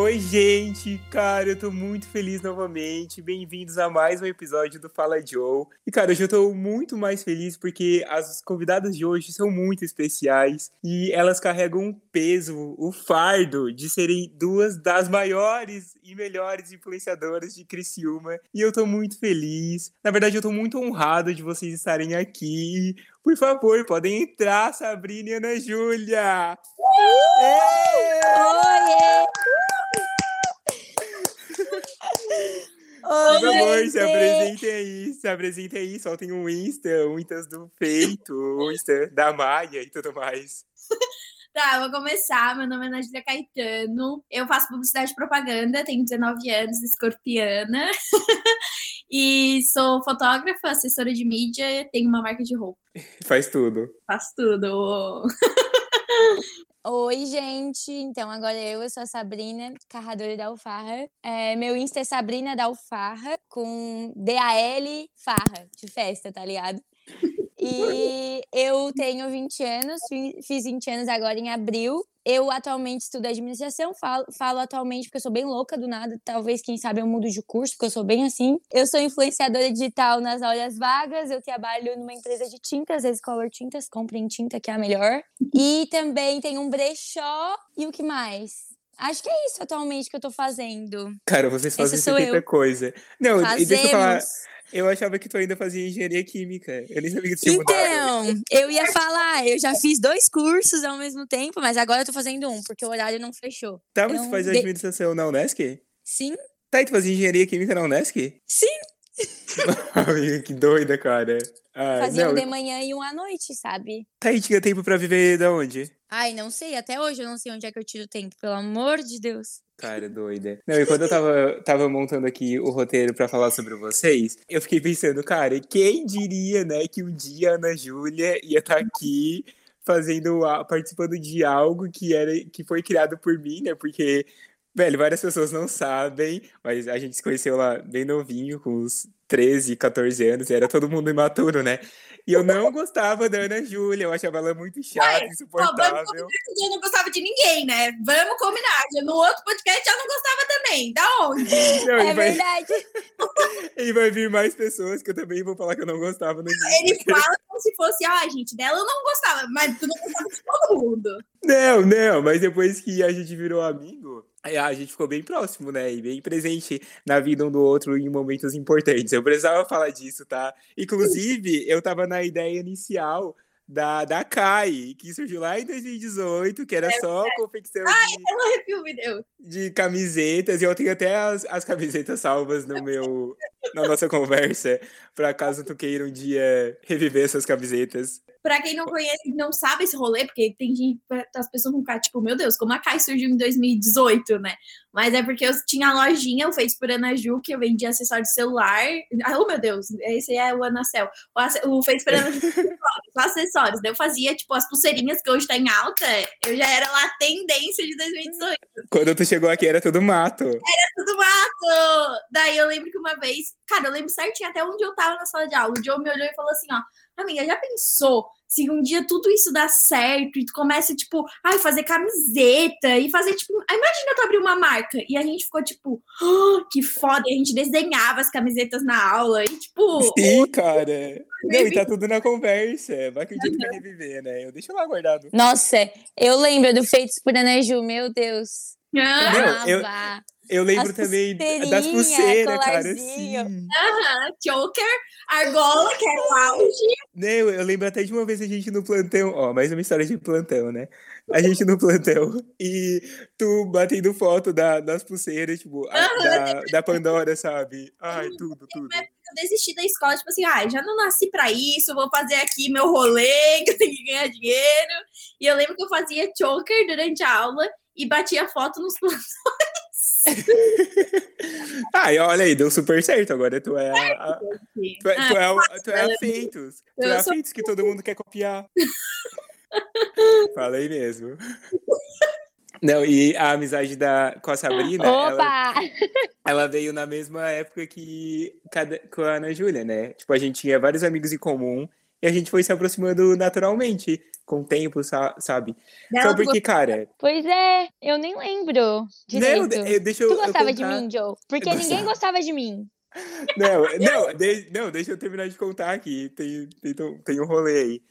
Oi, gente! Cara, eu tô muito feliz novamente. Bem-vindos a mais um episódio do Fala Joe. E, cara, hoje eu tô muito mais feliz porque as convidadas de hoje são muito especiais e elas carregam um peso, o fardo de serem duas das maiores e melhores influenciadoras de Criciúma. E eu tô muito feliz. Na verdade, eu tô muito honrado de vocês estarem aqui. Por favor, podem entrar, Sabrina e Ana Júlia! Oi! Por favor, se apresentem aí, se apresentem aí, soltem um Insta, um Insta do Feito, um Insta da Maia e tudo mais. Tá, vou começar. Meu nome é Ana Júlia Caetano. Eu faço publicidade e propaganda, tenho 19 anos, escorpiana. e sou fotógrafa, assessora de mídia, tenho uma marca de roupa. Faz tudo. Faz tudo. Oi, gente. Então, agora eu, eu sou a Sabrina, carradora da Alfarra. É, meu Insta é Sabrina da Alfarra, com D-A-L Farra, de festa, tá ligado? E eu tenho 20 anos, fiz 20 anos agora em abril. Eu atualmente estudo administração, falo, falo atualmente porque eu sou bem louca do nada. Talvez, quem sabe, eu mudo de curso, porque eu sou bem assim. Eu sou influenciadora digital nas horas vagas. Eu trabalho numa empresa de tintas, Color Tintas. Comprem tinta, que é a melhor. E também tenho um brechó. E o que mais? Acho que é isso atualmente que eu tô fazendo. Cara, vocês fazem muita coisa. Não, Fazemos. e deixa eu falar. Eu achava que tu ainda fazia engenharia química. Eu nem sabia que tinha Então, mudado. eu ia falar, eu já fiz dois cursos ao mesmo tempo, mas agora eu tô fazendo um, porque o horário não fechou. Tá, mas Então, tu faz de- administração na Unesc? Sim? Tá, e tu fazia engenharia química na Unesc? Sim. Que doida, cara. Ah, Fazia não, um de manhã e um à noite, sabe? Tá, e tinha tempo pra viver da onde? Ai, não sei, até hoje eu não sei onde é que eu tiro tempo, pelo amor de Deus. Cara, doida. Não, e quando eu tava, tava montando aqui o roteiro pra falar sobre vocês, eu fiquei pensando, cara, quem diria, né, que um dia a Ana Júlia ia estar aqui fazendo, a- participando de algo que era que foi criado por mim, né? Porque, velho, várias pessoas não sabem, mas a gente se conheceu lá bem novinho, com uns 13, 14 anos, e era todo mundo imaturo, né? E eu não gostava da Ana Júlia, eu achava ela muito chata, vamos insuportável. combinar que eu não gostava de ninguém, né? Vamos combinar. No outro podcast já não gostava também. Da onde? Não, É vai- verdade. E vai vir mais pessoas que eu também vou falar que eu não gostava no. Ele fala como se fosse, ah, gente, dela eu não gostava, mas tu não gostava de todo mundo. Não, não, mas depois que a gente virou amigo, a gente ficou bem próximo, né? E bem presente na vida um do outro em momentos importantes. Eu precisava falar disso, tá? Inclusive, eu tava na ideia inicial da, da Kai, que surgiu lá em 2018, que era só confecção de, Ela arrepio me deu. de camisetas, e eu tenho até as, as camisetas salvas no meu, na nossa conversa, pra caso tu queira um dia reviver essas camisetas. Pra quem não conhece, não sabe esse rolê, porque tem gente, as pessoas vão ficar tipo, meu Deus, como a Kai surgiu em 2018, né? Mas é porque eu tinha a lojinha, eu fiz por Ana Ju, que eu vendia acessório de celular. Ah, oh, meu Deus, esse é o Anacel. O, o fez por Ana Ju, só acessórios. Daí eu fazia, tipo, as pulseirinhas que hoje tá em alta, eu já era lá tendência de 2018. Quando tu chegou aqui era tudo mato. tudo mato! Daí eu lembro que uma vez, cara, eu lembro certinho até onde eu tava na sala de aula. O Joe me olhou e falou assim: ó, amiga, já pensou se um dia tudo isso dá certo e tu começa, tipo, ai, fazer camiseta e fazer, tipo, imagina tu abrir uma marca. E a gente ficou, tipo, "Ah, que foda. E a gente desenhava as camisetas na aula e, tipo, Sim, cara. Não, e tá tudo na conversa. Vai que dia tu vai reviver, né? Eu deixo lá guardado. Nossa, eu lembro do Feitos por Ana Ju, meu Deus. ah, eu-. Eu lembro As também das pulseiras, cara. colarzinho. Sim. aham, choker, argola, que o auge. Não, eu lembro até de uma vez a gente no plantão, ó, mais uma história de plantão, né? A gente no plantão e tu batendo foto da, das pulseiras, tipo, a- da, da Pandora, sabe? Ai, tudo, tudo. eu desisti da escola, tipo assim, ah, já não nasci pra isso, vou fazer aqui meu rolê, que eu tenho que ganhar dinheiro. E eu lembro que eu fazia choker durante a aula e batia foto nos planos. Ai, olha aí, deu super certo. Agora tu é a, a- tu é, tu é, o- tu é a Feitos. Tu é a Feitos que todo mundo quer copiar. Falei mesmo. Não, e a amizade da, com a Sabrina, ela, ela veio na mesma época que cada- com a Ana Júlia, né? Tipo, a gente tinha vários amigos em comum E a gente foi se aproximando naturalmente, com o tempo, sabe? Só porque, cara. Pois é, eu nem lembro. Direito. Não, deixa eu. Tu gostava eu de mim, Joe? Porque ninguém gostava de mim. Não, não, de, não, deixa eu terminar de contar aqui. Tem, tem, tem um rolê aí.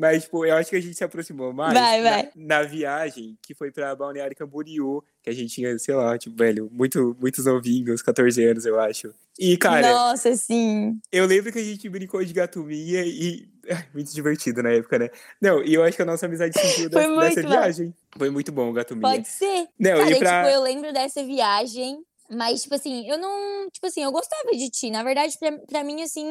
Mas, tipo, eu acho que a gente se aproximou mais vai, vai. Na, na, viagem que foi pra Balneário Camboriú, que a gente tinha, sei lá, tipo, velho, muito, muitos novinhos, 14 anos, eu acho. E, cara. Nossa, sim. Eu lembro que a gente brincou de gatomia e. Muito divertido na época, né? Não, e eu acho que a nossa amizade surgiu dessa, dessa viagem. Foi muito bom o gatomia. Pode ser. Não, cara, e pra... tipo, eu lembro dessa viagem mas, tipo assim, eu não. Tipo assim, eu gostava de ti. Na verdade, pra, pra mim, assim.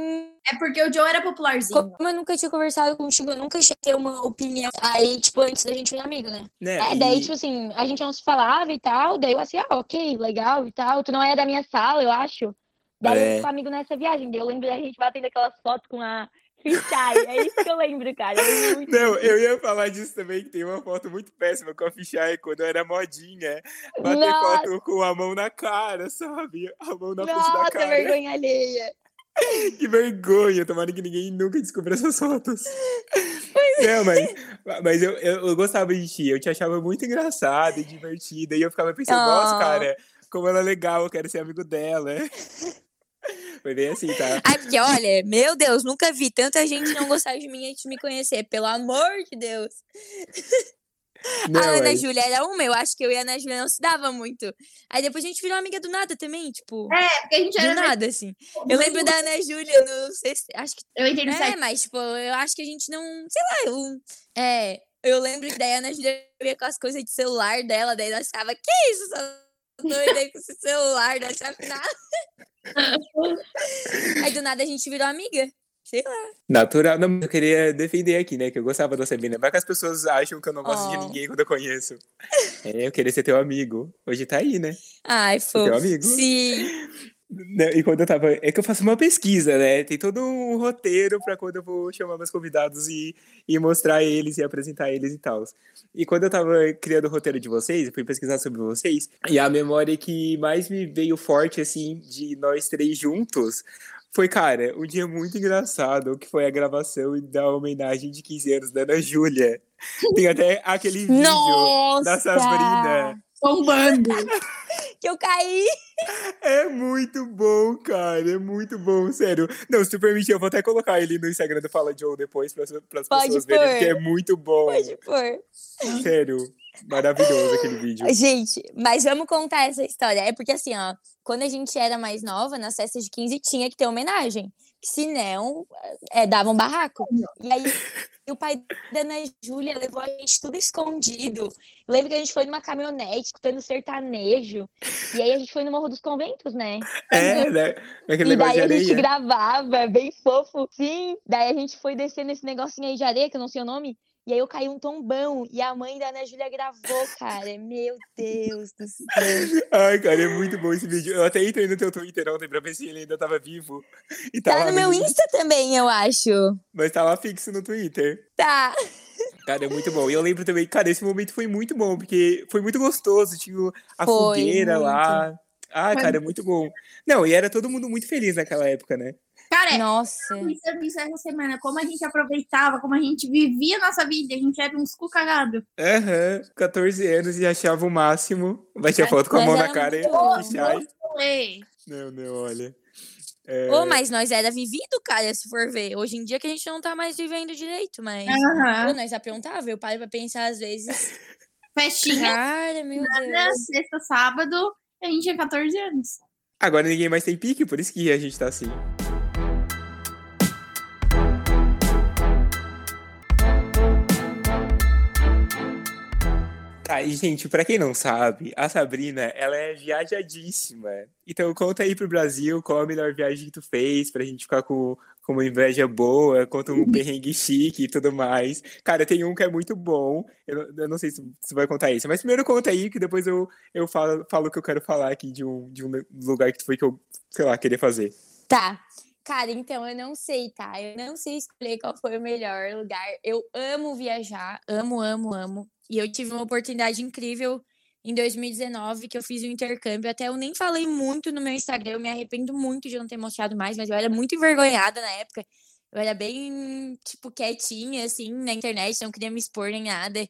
É porque o Joe era popularzinho. Como eu nunca tinha conversado contigo, eu nunca cheguei ter uma opinião. Aí, tipo, antes da gente virar amigo, né? né? É, daí, e... tipo assim, a gente não se falava e tal. Daí eu assim, ah, ok, legal e tal. Tu não é da minha sala, eu acho. Daí é. eu fui amigo nessa viagem. Daí eu lembro da gente batendo aquelas fotos com a Fichai, é isso que eu lembro, cara. Eu não, eu ia falar disso também, que tem uma foto muito péssima com a Fichai quando era modinha. Bater Nossa. foto com a mão na cara, sabe? A mão na frente da cara. vergonha alheia. Que vergonha, tomara que ninguém nunca descubra essas fotos. Não, mas, mas eu, eu, eu, gostava de ti, eu te achava muito engraçada e divertida, e eu ficava pensando, oh. nossa, cara, como ela é legal, eu quero ser amigo dela. Foi bem assim, tá? Ai, porque olha, meu Deus, nunca vi tanta gente não gostar de mim antes de me conhecer, pelo amor de Deus. Não, a Ana mas... Júlia era uma, eu acho que eu e a Ana Júlia não se dava muito. Aí depois a gente virou amiga do nada também, tipo. É, porque a gente era. Do nada, assim. Eu lembro da Ana Júlia no sexto. Acho que. Eu entendi É, mas, tipo, eu acho que a gente não. Sei lá, eu. É. Eu lembro que daí a Ana Júlia via com as coisas de celular dela, daí nós ficava, que isso, essa doida aí com esse celular, não sabe nada. Aí do nada a gente virou amiga. Sei lá. Natural. Não, eu queria defender aqui, né? Que eu gostava da Sabina. Vai que as pessoas acham que eu não gosto oh. de ninguém quando eu conheço. É, eu queria ser teu amigo. Hoje tá aí, né? Ai, fofo. Teu amigo. Sim. E quando eu tava. É que eu faço uma pesquisa, né? Tem todo um roteiro para quando eu vou chamar meus convidados e, e mostrar eles e apresentar eles e tal. E quando eu tava criando o roteiro de vocês, eu fui pesquisar sobre vocês, e a memória que mais me veio forte, assim, de nós três juntos. Foi, cara, um dia muito engraçado, que foi a gravação da homenagem de 15 anos da Ana Júlia. Tem até aquele vídeo Nossa! da Sabrina tombando. que eu caí. É muito bom, cara. É muito bom, sério. Não, se tu permitir, eu vou até colocar ele no Instagram do Fala Joe depois para as pessoas verem, porque é muito bom. Pode pôr. Sério. Maravilhoso aquele vídeo. Gente, mas vamos contar essa história. É porque assim, ó, quando a gente era mais nova, nas festas de 15 tinha que ter homenagem. Se não, é, dava um barraco. E aí o pai da Ana Júlia levou a gente tudo escondido. Eu lembro que a gente foi numa caminhonete, escutando sertanejo. E aí a gente foi no Morro dos Conventos, né? É, né? Aquele e daí a gente gravava, bem fofo. Sim, daí a gente foi descendo esse negocinho aí de areia, que eu não sei o nome. E aí eu caí um tombão e a mãe da Ana Júlia gravou, cara. Meu Deus do céu. Ai, cara, é muito bom esse vídeo. Eu até entrei no teu Twitter ontem pra ver se ele ainda tava vivo. E tá no meu Insta também, eu acho. Mas tá lá fixo no Twitter. Tá. Cara, é muito bom. E eu lembro também, cara, esse momento foi muito bom, porque foi muito gostoso. Tinha a foi fogueira muito. lá. Ah, cara, é muito bom. Não, e era todo mundo muito feliz naquela época, né? Cara, Nossa. pensando nisso essa semana, como a gente aproveitava, como a gente vivia a nossa vida, a gente era uns cu cagado. Aham, uhum, 14 anos e achava o máximo. Vai tirar foto com a mão na cara e Não, não, olha. É... Oh, mas nós era vivido, cara, se for ver. Hoje em dia que a gente não tá mais vivendo direito, mas. Uhum. nós aprontava, eu paro pra pensar às vezes. Festinha. Cara, meu Nada, Deus. Sexta, sábado, a gente tinha 14 anos. Agora ninguém mais tem pique, por isso que a gente tá assim. Gente, pra quem não sabe, a Sabrina, ela é viajadíssima. Então conta aí pro Brasil qual a melhor viagem que tu fez, pra gente ficar com, com uma inveja boa, conta um perrengue chique e tudo mais. Cara, tem um que é muito bom, eu, eu não sei se você vai contar isso, mas primeiro conta aí, que depois eu, eu falo, falo o que eu quero falar aqui de um, de um lugar que tu foi que eu, sei lá, queria fazer. Tá. Cara, então eu não sei, tá? Eu não sei escolher qual foi o melhor lugar. Eu amo viajar, amo, amo, amo. E eu tive uma oportunidade incrível em 2019 que eu fiz um intercâmbio. Até eu nem falei muito no meu Instagram, eu me arrependo muito de não ter mostrado mais, mas eu era muito envergonhada na época. Eu era bem, tipo, quietinha, assim, na internet, não queria me expor nem nada.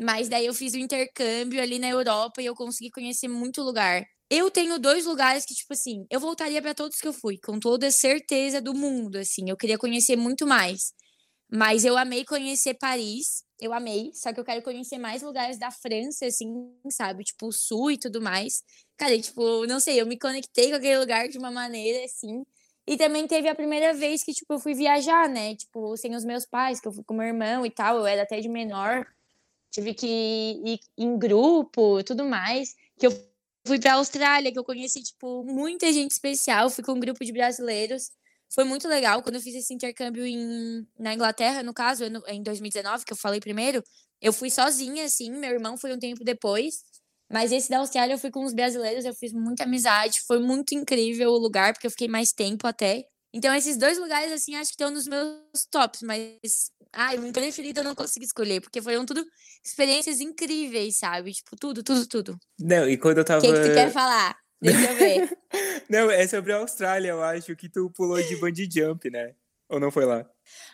Mas daí eu fiz o intercâmbio ali na Europa e eu consegui conhecer muito lugar. Eu tenho dois lugares que, tipo assim, eu voltaria para todos que eu fui, com toda certeza do mundo, assim. Eu queria conhecer muito mais. Mas eu amei conhecer Paris, eu amei, só que eu quero conhecer mais lugares da França, assim, sabe? Tipo, o sul e tudo mais. Cara, tipo, não sei, eu me conectei com aquele lugar de uma maneira, assim. E também teve a primeira vez que, tipo, eu fui viajar, né? Tipo, sem os meus pais, que eu fui com meu irmão e tal, eu era até de menor. Tive que ir em grupo tudo mais. Que eu fui pra Austrália, que eu conheci, tipo, muita gente especial. Fui com um grupo de brasileiros. Foi muito legal. Quando eu fiz esse intercâmbio em, na Inglaterra, no caso, em 2019, que eu falei primeiro, eu fui sozinha, assim. Meu irmão foi um tempo depois. Mas esse da Austrália eu fui com os brasileiros, eu fiz muita amizade. Foi muito incrível o lugar, porque eu fiquei mais tempo até. Então, esses dois lugares, assim, acho que estão nos meus tops, mas. Ai, o preferido eu não consegui escolher, porque foram tudo experiências incríveis, sabe? Tipo, tudo, tudo, tudo. Não, e quando eu tava. O que, que tu quer falar? Deixa eu ver. não, é sobre a Austrália, eu acho, que tu pulou de bungee jump, né? Ou não foi lá?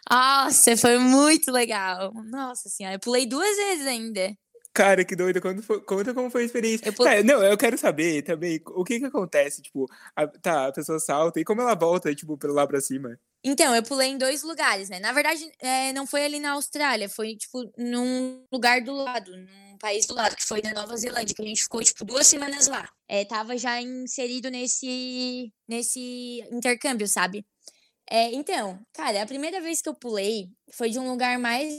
Nossa, foi muito legal. Nossa senhora, eu pulei duas vezes ainda. Cara, que doido. Quando foi, conta como foi a experiência. Eu, não, eu quero saber também o que que acontece, tipo, a, tá, a pessoa salta e como ela volta, tipo, pelo lá pra cima. Então, eu pulei em dois lugares, né? Na verdade, é, não foi ali na Austrália, foi, tipo, num lugar do lado, num país do lado, que foi na Nova Zelândia, que a gente ficou, tipo, duas semanas lá. É, tava já inserido nesse, nesse intercâmbio, sabe? É, então, cara, a primeira vez que eu pulei foi de um lugar mais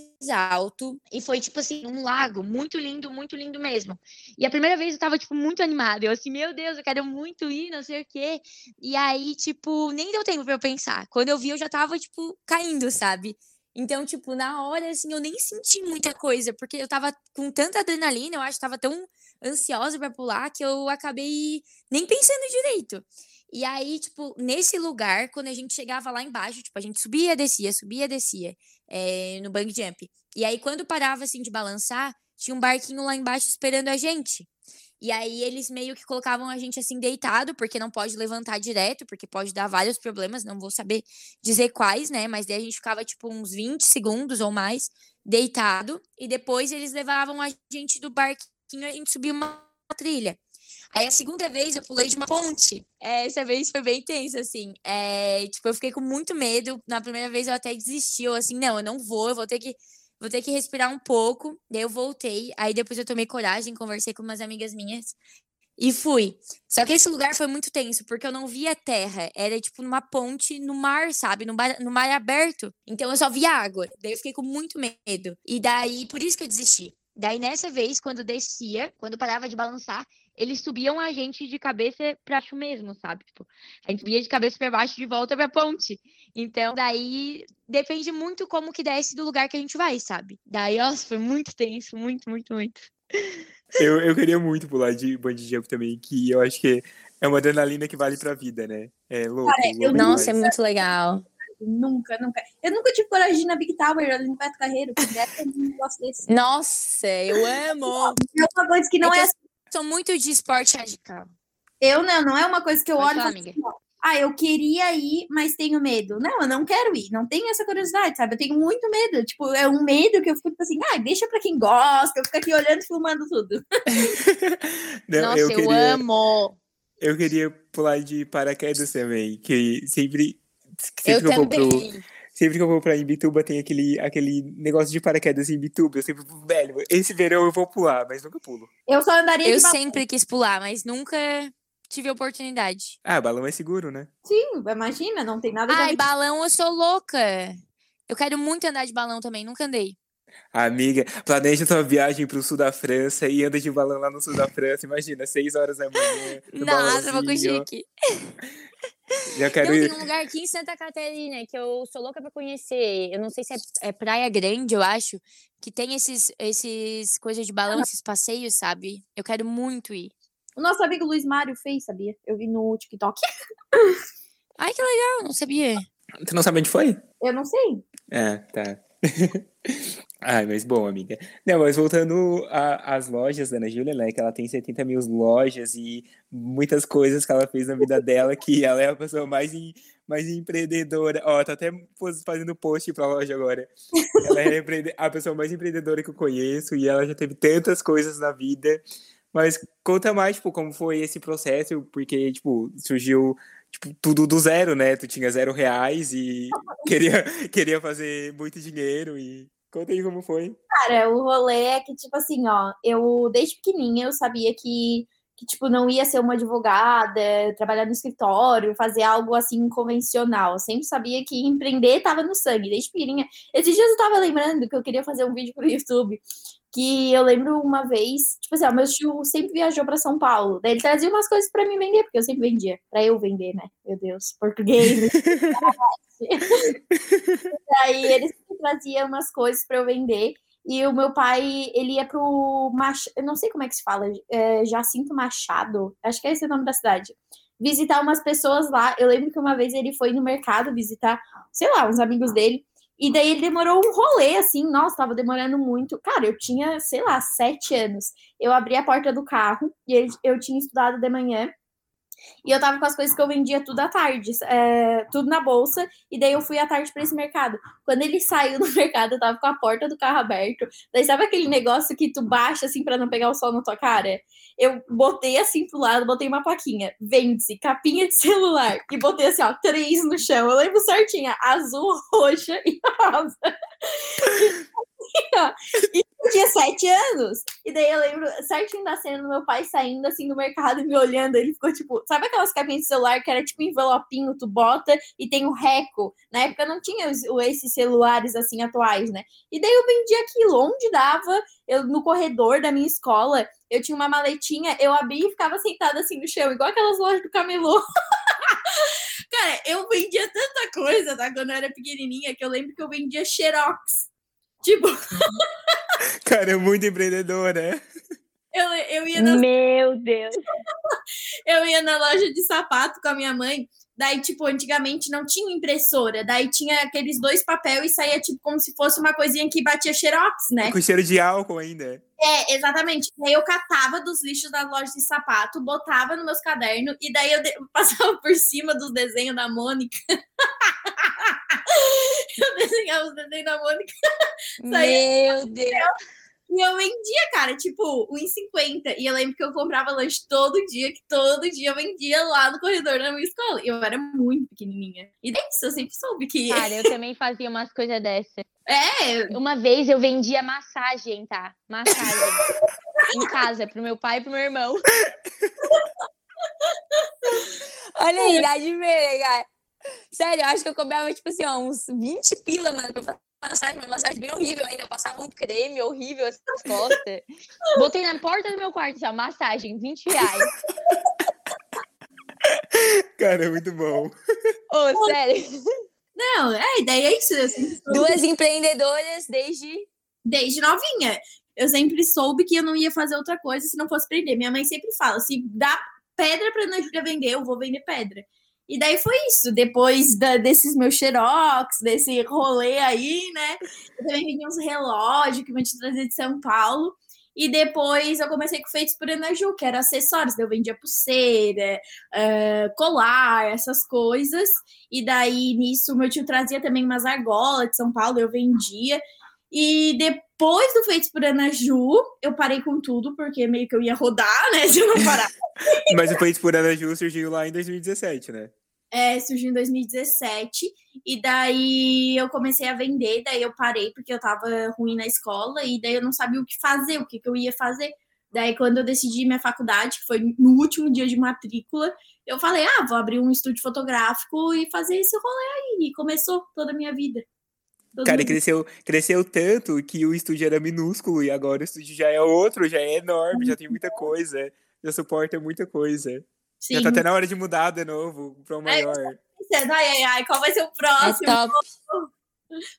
alto e foi, tipo assim, um lago muito lindo, muito lindo mesmo. E a primeira vez eu tava, tipo, muito animada. Eu assim, meu Deus, eu quero muito ir, não sei o quê. E aí, tipo, nem deu tempo pra eu pensar. Quando eu vi, eu já tava, tipo, caindo, sabe? Então, tipo, na hora, assim, eu nem senti muita coisa, porque eu tava com tanta adrenalina, eu acho que tava tão ansiosa para pular que eu acabei nem pensando direito. E aí, tipo, nesse lugar, quando a gente chegava lá embaixo, tipo, a gente subia, descia, subia, descia é, no bang jump. E aí, quando parava, assim, de balançar, tinha um barquinho lá embaixo esperando a gente. E aí, eles meio que colocavam a gente, assim, deitado, porque não pode levantar direto, porque pode dar vários problemas, não vou saber dizer quais, né? Mas daí a gente ficava, tipo, uns 20 segundos ou mais deitado. E depois eles levavam a gente do barquinho a gente subia uma trilha. Aí a segunda vez eu pulei de uma ponte. É, essa vez foi bem tensa, assim. É, tipo, eu fiquei com muito medo. Na primeira vez eu até desisti. Eu assim, não, eu não vou, eu vou ter que. Vou ter que respirar um pouco. Daí eu voltei. Aí depois eu tomei coragem, conversei com umas amigas minhas e fui. Só que esse lugar foi muito tenso, porque eu não via terra. Era tipo numa ponte no mar, sabe? No mar, no mar aberto. Então eu só via água. Daí eu fiquei com muito medo. E daí, por isso que eu desisti. Daí, nessa vez, quando descia, quando parava de balançar, eles subiam a gente de cabeça para baixo mesmo, sabe? Tipo, a gente subia de cabeça para baixo de volta para ponte. Então, daí depende muito como que desce do lugar que a gente vai, sabe? Daí, nossa, foi muito tenso, muito, muito, muito. Eu, eu queria muito pular de bungee jump também, que eu acho que é uma adrenalina que vale pra vida, né? É louco. Cara, louco nossa, é muito legal. Nunca, nunca. Eu nunca tive coragem de ir na Big Tower ali no Beto Carreiro, que é um negócio desse. Nossa, eu amo! É uma coisa que não é, é assim sou muito de esporte radical. Eu não, não é uma coisa que eu olho falar, e assim, ah, eu queria ir, mas tenho medo. Não, eu não quero ir, não tenho essa curiosidade, sabe? Eu tenho muito medo. Tipo, é um medo que eu fico tipo assim, ah, deixa pra quem gosta, eu fico aqui olhando e filmando tudo. não, Nossa, eu, queria, eu amo! Eu queria pular de paraquedas também, que sempre. sempre eu também. Pro Sempre que eu vou pra Imbituba tem aquele, aquele negócio de paraquedas em Imbituba. Eu sempre, velho, esse verão eu vou pular, mas nunca pulo. Eu só andaria Eu sempre quis pular, mas nunca tive oportunidade. Ah, balão é seguro, né? Sim, imagina, não tem nada Ai, balão eu sou louca. Eu quero muito andar de balão também, nunca andei. Amiga, planeja sua viagem pro sul da França e anda de balão lá no sul da França. Imagina, seis horas da manhã. Nossa, vou com chique. Já quero não, ir. tem um lugar aqui em Santa Catarina que eu sou louca pra conhecer. Eu não sei se é, é Praia Grande, eu acho, que tem esses, esses coisas de balão, esses passeios, sabe? Eu quero muito ir. O nosso amigo Luiz Mário fez, sabia? Eu vi no TikTok. Ai, que legal, não sabia. Tu não sabe onde foi? Eu não sei. Ah, tá. Ai, mas bom, amiga. Não, mas voltando às lojas da Ana Júlia, né? Que ela tem 70 mil lojas e muitas coisas que ela fez na vida dela, que ela é a pessoa mais, mais empreendedora. Ó, tá até fazendo post pra loja agora. Ela é a pessoa mais empreendedora que eu conheço e ela já teve tantas coisas na vida. Mas conta mais, tipo, como foi esse processo, porque, tipo, surgiu tipo, tudo do zero, né? Tu tinha zero reais e queria, queria fazer muito dinheiro e conta aí como foi. Cara, o rolê é que, tipo assim, ó, eu desde pequenininha eu sabia que, que tipo, não ia ser uma advogada, trabalhar no escritório, fazer algo assim convencional. Eu sempre sabia que empreender tava no sangue, desde pequenininha. Esses dias eu tava lembrando que eu queria fazer um vídeo pro YouTube que eu lembro uma vez, tipo assim, ó, meu tio sempre viajou para São Paulo, daí ele trazia umas coisas para mim vender, porque eu sempre vendia, para eu vender, né? Meu Deus, português. daí ele sempre trazia umas coisas para eu vender. E o meu pai, ele ia pro Mach... eu não sei como é que se fala, é, Jacinto Machado, acho que é esse o nome da cidade. Visitar umas pessoas lá. Eu lembro que uma vez ele foi no mercado visitar, sei lá, uns amigos dele. E daí ele demorou um rolê, assim, nossa, tava demorando muito. Cara, eu tinha, sei lá, sete anos. Eu abri a porta do carro e eu tinha estudado de manhã. E eu tava com as coisas que eu vendia tudo à tarde, é, tudo na bolsa, e daí eu fui à tarde para esse mercado. Quando ele saiu do mercado, eu tava com a porta do carro aberto. Daí sabe aquele negócio que tu baixa assim para não pegar o sol na tua cara? Eu botei assim pro lado, botei uma plaquinha, vende-se, capinha de celular, e botei assim, ó, três no chão. Eu lembro certinho, azul, roxa e rosa. e eu tinha sete anos. E daí eu lembro certinho da cena do meu pai saindo assim do mercado e me olhando. Ele ficou tipo, sabe aquelas capinhas de celular que era tipo envelopinho, tu bota e tem o um reco? Na época não tinha os, esses celulares assim atuais, né? E daí eu vendi aquilo onde dava, eu no corredor da minha escola, eu tinha uma maletinha, eu abria e ficava sentada assim no chão, igual aquelas lojas do camelô. Cara, eu vendia tanta coisa, tá? Quando eu era pequenininha, que eu lembro que eu vendia xerox. Tipo. Cara, é muito empreendedor, né? Eu, eu ia na... Meu Deus! eu ia na loja de sapato com a minha mãe. Daí, tipo, antigamente não tinha impressora. Daí tinha aqueles dois papéis e saía, tipo, como se fosse uma coisinha que batia xerox, né? Com cheiro de álcool ainda. É, exatamente. Daí eu catava dos lixos da loja de sapato, botava nos meus cadernos e daí eu de... passava por cima dos desenhos da Mônica. eu desenhava os desenhos da Mônica. Meu Deus! E eu vendia, cara, tipo, 1,50. E eu lembro que eu comprava lanche todo dia, que todo dia eu vendia lá no corredor da minha escola. E eu era muito pequenininha. E daí isso, eu sempre soube que. Cara, eu também fazia umas coisas dessas. É. Uma vez eu vendia massagem, tá? Massagem. em casa, pro meu pai e pro meu irmão. Olha a idade dele, cara. Sério, eu acho que eu cobrava, tipo assim, ó, uns 20 pila, mano, pra massagem, uma massagem bem horrível ainda. Eu passava um creme horrível assim nas costas. Botei na porta do meu quarto já, massagem, 20 reais. Cara, é muito bom. Ô, oh, sério. Não, é, ideia é isso. Duas empreendedoras desde. Desde novinha. Eu sempre soube que eu não ia fazer outra coisa se não fosse aprender. Minha mãe sempre fala: se dá pedra pra Ana Júlia vender, eu vou vender pedra. E daí foi isso. Depois da, desses meus xerox, desse rolê aí, né? Eu também vendi uns relógios que eu te trazer de São Paulo. E depois eu comecei com feitos por Ana Ju, que era acessórios. eu vendia pulseira, uh, colar, essas coisas. E daí nisso meu tio trazia também umas argolas de São Paulo, eu vendia. E depois do Feitos por Ana Ju, eu parei com tudo, porque meio que eu ia rodar, né? Se eu não parar. Mas o Feitos por Ana Ju surgiu lá em 2017, né? É, surgiu em 2017. E daí eu comecei a vender, daí eu parei porque eu tava ruim na escola, e daí eu não sabia o que fazer, o que, que eu ia fazer. Daí, quando eu decidi minha faculdade, que foi no último dia de matrícula, eu falei: ah, vou abrir um estúdio fotográfico e fazer esse rolê aí. E começou toda a minha vida. Todo Cara, mundo... cresceu, cresceu tanto que o estúdio era minúsculo e agora o estúdio já é outro, já é enorme, já tem muita coisa, já suporta muita coisa. Sim. Já tá até na hora de mudar de novo para um maior. Ai, ai, ai, qual vai ser o próximo? É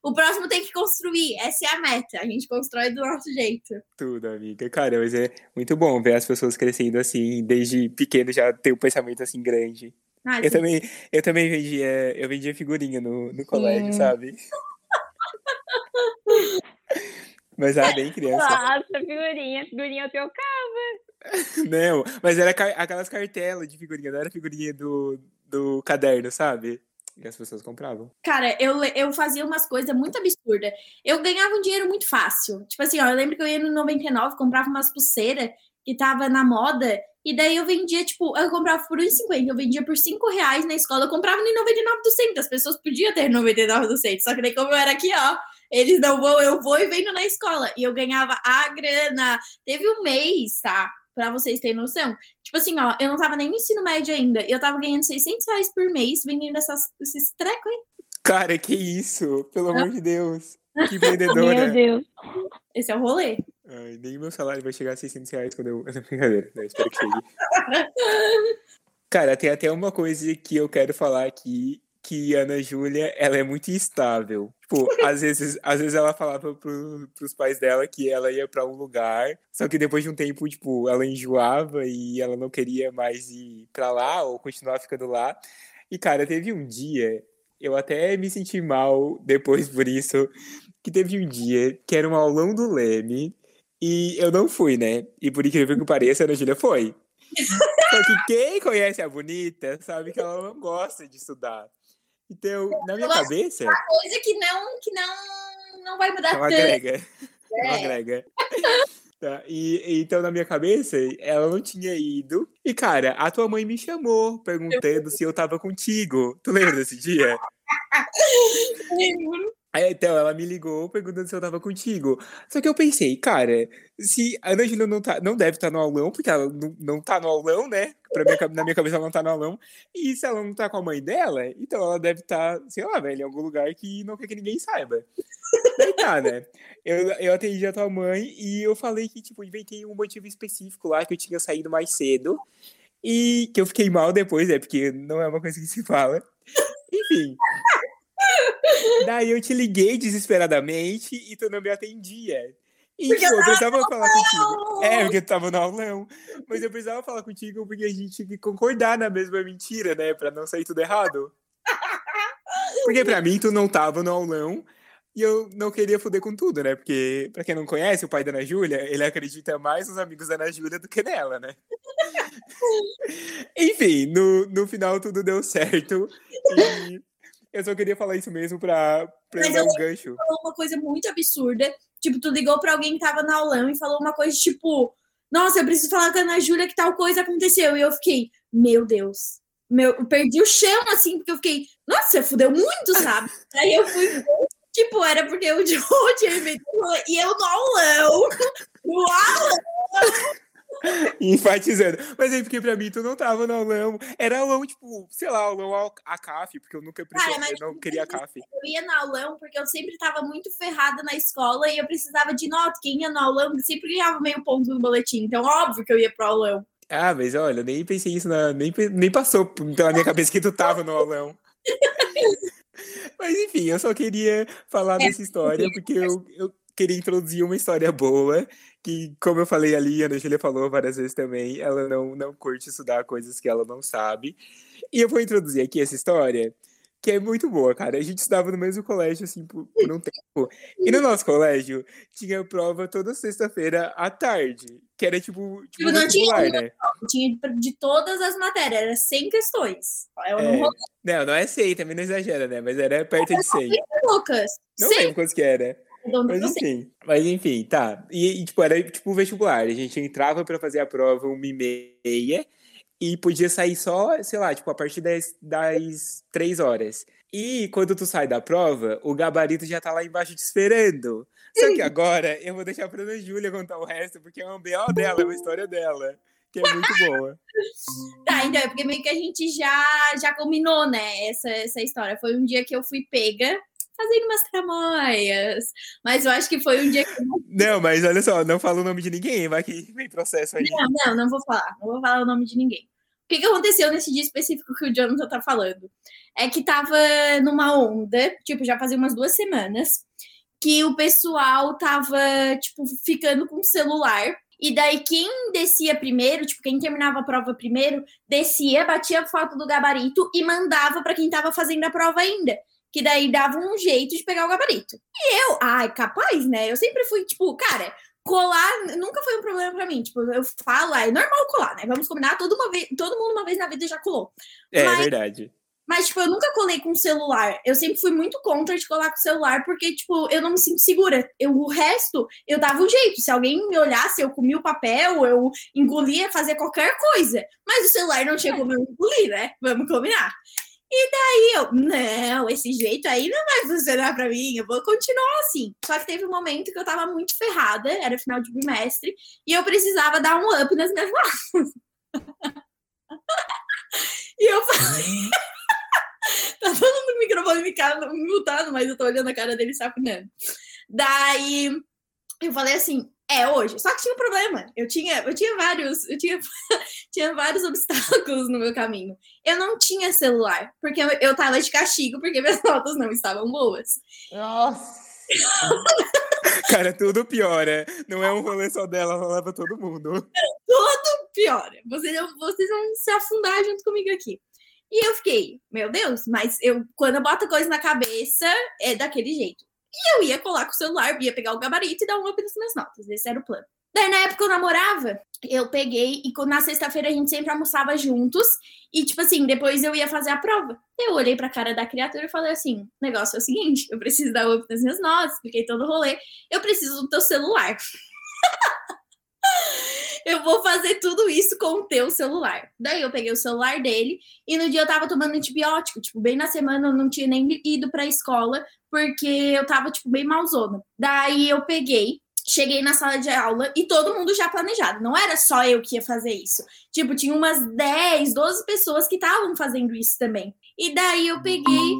o próximo tem que construir, essa é a meta. A gente constrói do nosso jeito. Tudo, amiga. Cara, mas é muito bom ver as pessoas crescendo assim, desde pequeno já ter um pensamento assim grande. Ah, eu, também, eu também vendia, eu vendia figurinha no, no colégio, sabe? Mas era bem criança. Nossa, figurinha, figurinha eu trocava. Não, mas era aquelas cartelas de figurinha, não era figurinha do, do caderno, sabe? E as pessoas compravam. Cara, eu, eu fazia umas coisas muito absurdas. Eu ganhava um dinheiro muito fácil. Tipo assim, ó, eu lembro que eu ia no 99, comprava umas pulseiras que tava na moda, e daí eu vendia, tipo, eu comprava por 1,50, eu vendia por 5 reais na escola, eu comprava em 99 do centro. As pessoas podiam ter 99 do centro, só que daí como eu era aqui, ó, eles não vão, eu vou e venho na escola. E eu ganhava a grana. Teve um mês, tá? Pra vocês terem noção. Tipo assim, ó, eu não tava nem no ensino médio ainda. Eu tava ganhando 600 reais por mês vendendo essas, esses trecos aí. Cara, que isso? Pelo amor de Deus. Que vendedora. Meu Deus. Esse é o rolê. Ai, nem meu salário vai chegar a 600 reais quando eu. Brincadeira, né? Espero que chegue. Cara, tem até uma coisa que eu quero falar aqui, que Ana Júlia, ela é muito instável. Tipo, às vezes, às vezes ela falava pro, pros pais dela que ela ia para um lugar, só que depois de um tempo, tipo, ela enjoava e ela não queria mais ir para lá ou continuar ficando lá. E, cara, teve um dia, eu até me senti mal depois por isso, que teve um dia que era um aulão do Leme e eu não fui, né? E por incrível que pareça, a Ana Júlia foi. Só que quem conhece a Bonita sabe que ela não gosta de estudar. Então, na minha cabeça, Coisa que não, que não, não vai mudar não tanto. agrega. Não É. agrega. Tá, e, então, na minha cabeça, ela não tinha ido. E, cara, a tua mãe me chamou perguntando se eu tava contigo. Tu lembra desse dia? Aí, então, ela me ligou perguntando se eu tava contigo. Só que eu pensei, cara, se a Ana Júlia não, tá, não deve estar no aulão, porque ela não, não tá no aulão, né? Pra minha, na minha cabeça ela não tá no aulão. E se ela não tá com a mãe dela, então ela deve estar, sei lá, velho, em algum lugar que não quer que ninguém saiba. Daí tá, né? Eu, eu atendi a tua mãe e eu falei que, tipo, inventei um motivo específico lá, que eu tinha saído mais cedo. E que eu fiquei mal depois, é porque não é uma coisa que se fala. Enfim. Daí eu te liguei desesperadamente e tu não me atendia. E Porque eu precisava falar contigo. É, porque tu tava no aulão. Mas eu precisava falar contigo porque a gente tinha que concordar na mesma mentira, né? Pra não sair tudo errado. Porque pra mim tu não tava no aulão e eu não queria foder com tudo, né? Porque, pra quem não conhece, o pai da Ana Júlia, ele acredita mais nos amigos da Ana Júlia do que nela, né? Enfim, no, no final tudo deu certo. E eu só queria falar isso mesmo pra, pra Mas dar um gancho. falou uma coisa muito absurda. Tipo, tu ligou pra alguém que tava na aulão e falou uma coisa tipo: Nossa, eu preciso falar com a Ana Júlia que tal coisa aconteceu. E eu fiquei, meu Deus. Meu, eu perdi o chão, assim, porque eu fiquei, nossa, você fudeu muito, sabe? Aí eu fui, tipo, era porque o Joe tinha inventado e eu no aulão. No aulão. Enfatizando. Mas aí, porque pra mim tu não tava no aulão. Era aulão, tipo, sei lá, aulão a CAF, porque eu nunca Cara, precisava, mas eu não queria a CAF. Eu ia no aulão porque eu sempre tava muito ferrada na escola e eu precisava de nota. Quem ia no aulão sempre ganhava meio ponto no boletim. Então, óbvio que eu ia pro aulão. Ah, mas olha, nem pensei isso, na, nem, nem passou pela minha cabeça que tu tava no aulão. Mas enfim, eu só queria falar dessa história, porque eu, eu queria introduzir uma história boa, que, como eu falei ali, a Ana Júlia falou várias vezes também, ela não, não curte estudar coisas que ela não sabe. E eu vou introduzir aqui essa história, que é muito boa, cara. A gente estudava no mesmo colégio, assim, por, por um tempo. E no nosso colégio, tinha prova toda sexta-feira à tarde, que era tipo, tipo Tipo, não tinha né? Tinha de- todas as matérias, era 100 questões. Eu não É. vou Não, não é 100, também não exagera, né? Mas era perto de 100. Lucas. Não 100 lembro quantos que era. Mas enfim. Mas enfim, tá. E, e, tipo, era tipo um vestibular. A gente entrava pra fazer a prova uma e meia e podia sair só, sei lá, tipo, a partir das, das três horas. E quando tu sai da prova, o gabarito já tá lá embaixo te esperando. Só que agora eu vou deixar pra Ana Júlia contar o resto, porque é um BO dela, é uma história dela. Que é muito boa. Tá, então é porque meio que a gente já, já combinou, né, essa, essa história. Foi um dia que eu fui pega fazendo umas tramóias. Mas eu acho que foi um dia que. Não, mas olha só, não fala o nome de ninguém, vai que vem processo aí. Não, não, não vou falar. Não vou falar o nome de ninguém. O que, que aconteceu nesse dia específico que o Jonathan tá falando? É que tava numa onda, tipo, já fazia umas duas semanas, que o pessoal tava, tipo, ficando com o celular. E daí, quem descia primeiro, tipo, quem terminava a prova primeiro, descia, batia a foto do gabarito e mandava para quem tava fazendo a prova ainda. Que daí dava um jeito de pegar o gabarito. E eu, ai, capaz, né? Eu sempre fui, tipo, cara, colar nunca foi um problema pra mim. Tipo, eu falo, ah, é normal colar, né? Vamos combinar, todo, uma vez, todo mundo uma vez na vida já colou. É, Mas- verdade. Mas, tipo, eu nunca colei com celular. Eu sempre fui muito contra de colar com celular, porque, tipo, eu não me sinto segura. Eu, o resto, eu dava um jeito. Se alguém me olhasse, eu comia o papel, eu engolia, fazia qualquer coisa. Mas o celular não tinha como eu engolir, né? Vamos combinar. E daí eu, não, esse jeito aí não vai funcionar para mim, eu vou continuar assim. Só que teve um momento que eu tava muito ferrada, era final de bimestre, e eu precisava dar um up nas minhas notas. e eu falei. tá todo mundo no microfone me mutado, mas eu tô olhando a cara dele sacaneando. Daí eu falei assim: é hoje. Só que tinha um problema. Eu tinha, eu tinha vários, eu tinha, tinha vários obstáculos no meu caminho. Eu não tinha celular, porque eu, eu tava de castigo, porque minhas notas não estavam boas. Nossa! Cara, tudo piora. Não é um rolê só dela, ela leva todo mundo. Tudo piora. Vocês, vocês vão se afundar junto comigo aqui. E eu fiquei, meu Deus, mas eu quando eu boto coisa na cabeça, é daquele jeito. E eu ia colar com o celular, ia pegar o gabarito e dar um up nas minhas notas. Esse era o plano. Daí, na época eu namorava, eu peguei e na sexta-feira a gente sempre almoçava juntos. E, tipo assim, depois eu ia fazer a prova. Eu olhei pra cara da criatura e falei assim: o negócio é o seguinte, eu preciso dar up nas minhas notas, expliquei todo rolê. Eu preciso do teu celular. eu vou fazer tudo isso com o teu celular. Daí eu peguei o celular dele e no dia eu tava tomando antibiótico, tipo, bem na semana eu não tinha nem ido pra escola porque eu tava, tipo, bem malzona. Daí eu peguei, cheguei na sala de aula e todo mundo já planejado. Não era só eu que ia fazer isso. Tipo, tinha umas 10, 12 pessoas que estavam fazendo isso também. E daí eu peguei.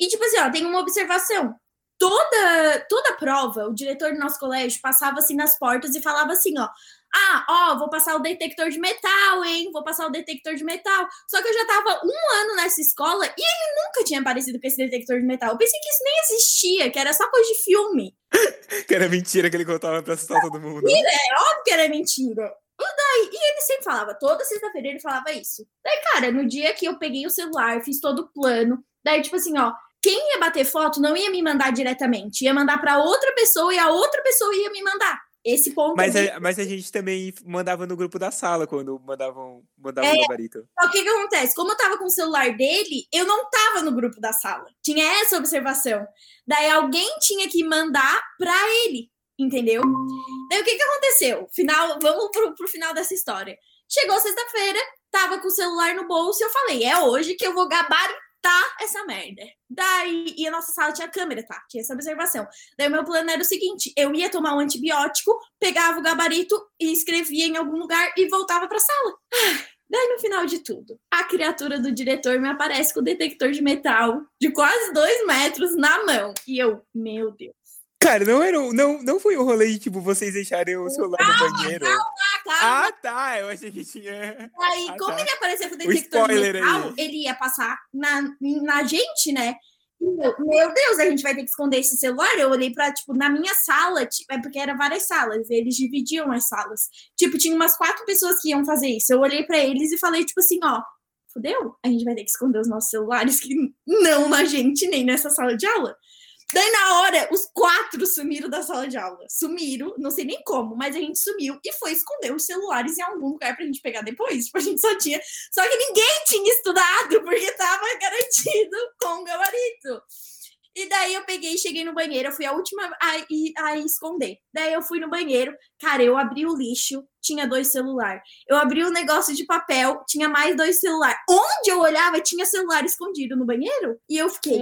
E, tipo assim, ó, tem uma observação. Toda, toda prova, o diretor do nosso colégio passava assim nas portas e falava assim, ó. Ah, ó, vou passar o detector de metal, hein? Vou passar o detector de metal. Só que eu já tava um ano nessa escola e ele nunca tinha aparecido com esse detector de metal. Eu pensei que isso nem existia, que era só coisa de filme. que era mentira que ele contava pra assustar todo mundo. Mentira, é óbvio que era mentira. E daí, e ele sempre falava, toda sexta-feira ele falava isso. Daí, cara, no dia que eu peguei o celular, fiz todo o plano, daí, tipo assim, ó, quem ia bater foto não ia me mandar diretamente, ia mandar para outra pessoa e a outra pessoa ia me mandar. Esse ponto. Mas, a, mas a gente também mandava no grupo da sala quando mandavam, mandavam é, o gabarito. O que, que acontece? Como eu tava com o celular dele, eu não tava no grupo da sala. Tinha essa observação. Daí alguém tinha que mandar para ele, entendeu? Daí o que, que aconteceu? Final, vamos pro, pro final dessa história. Chegou sexta-feira, tava com o celular no bolso e eu falei: é hoje que eu vou gabaritar tá essa merda. Daí, e a nossa sala tinha câmera, tá? Tinha essa observação. Daí o meu plano era o seguinte: eu ia tomar um antibiótico, pegava o gabarito e escrevia em algum lugar e voltava pra sala. Daí, no final de tudo, a criatura do diretor me aparece com o detector de metal de quase dois metros na mão. E eu, meu Deus. Cara, não era não, não foi um rolê de, tipo, vocês deixarem o celular calma, no banheiro. Calma, Ah, tá. Eu achei que tinha. Aí, ah, como tá. ele apareceu com o detector o de metal, aí. ele ia passar na, na gente, né? Meu, meu Deus, a gente vai ter que esconder esse celular. Eu olhei pra, tipo, na minha sala, tipo, é porque era várias salas, eles dividiam as salas. Tipo, tinha umas quatro pessoas que iam fazer isso. Eu olhei para eles e falei, tipo assim, ó, fudeu, a gente vai ter que esconder os nossos celulares, que não na gente, nem nessa sala de aula. Daí, na hora, os quatro sumiram da sala de aula. Sumiram, não sei nem como, mas a gente sumiu e foi esconder os celulares em algum lugar pra gente pegar depois. Tipo, a gente só tinha. Só que ninguém tinha estudado, porque tava garantido com o gabarito. E daí eu peguei e cheguei no banheiro, eu fui a última a, a, a esconder. Daí eu fui no banheiro, cara, eu abri o lixo, tinha dois celulares. Eu abri o negócio de papel, tinha mais dois celulares. Onde eu olhava, tinha celular escondido no banheiro. E eu fiquei,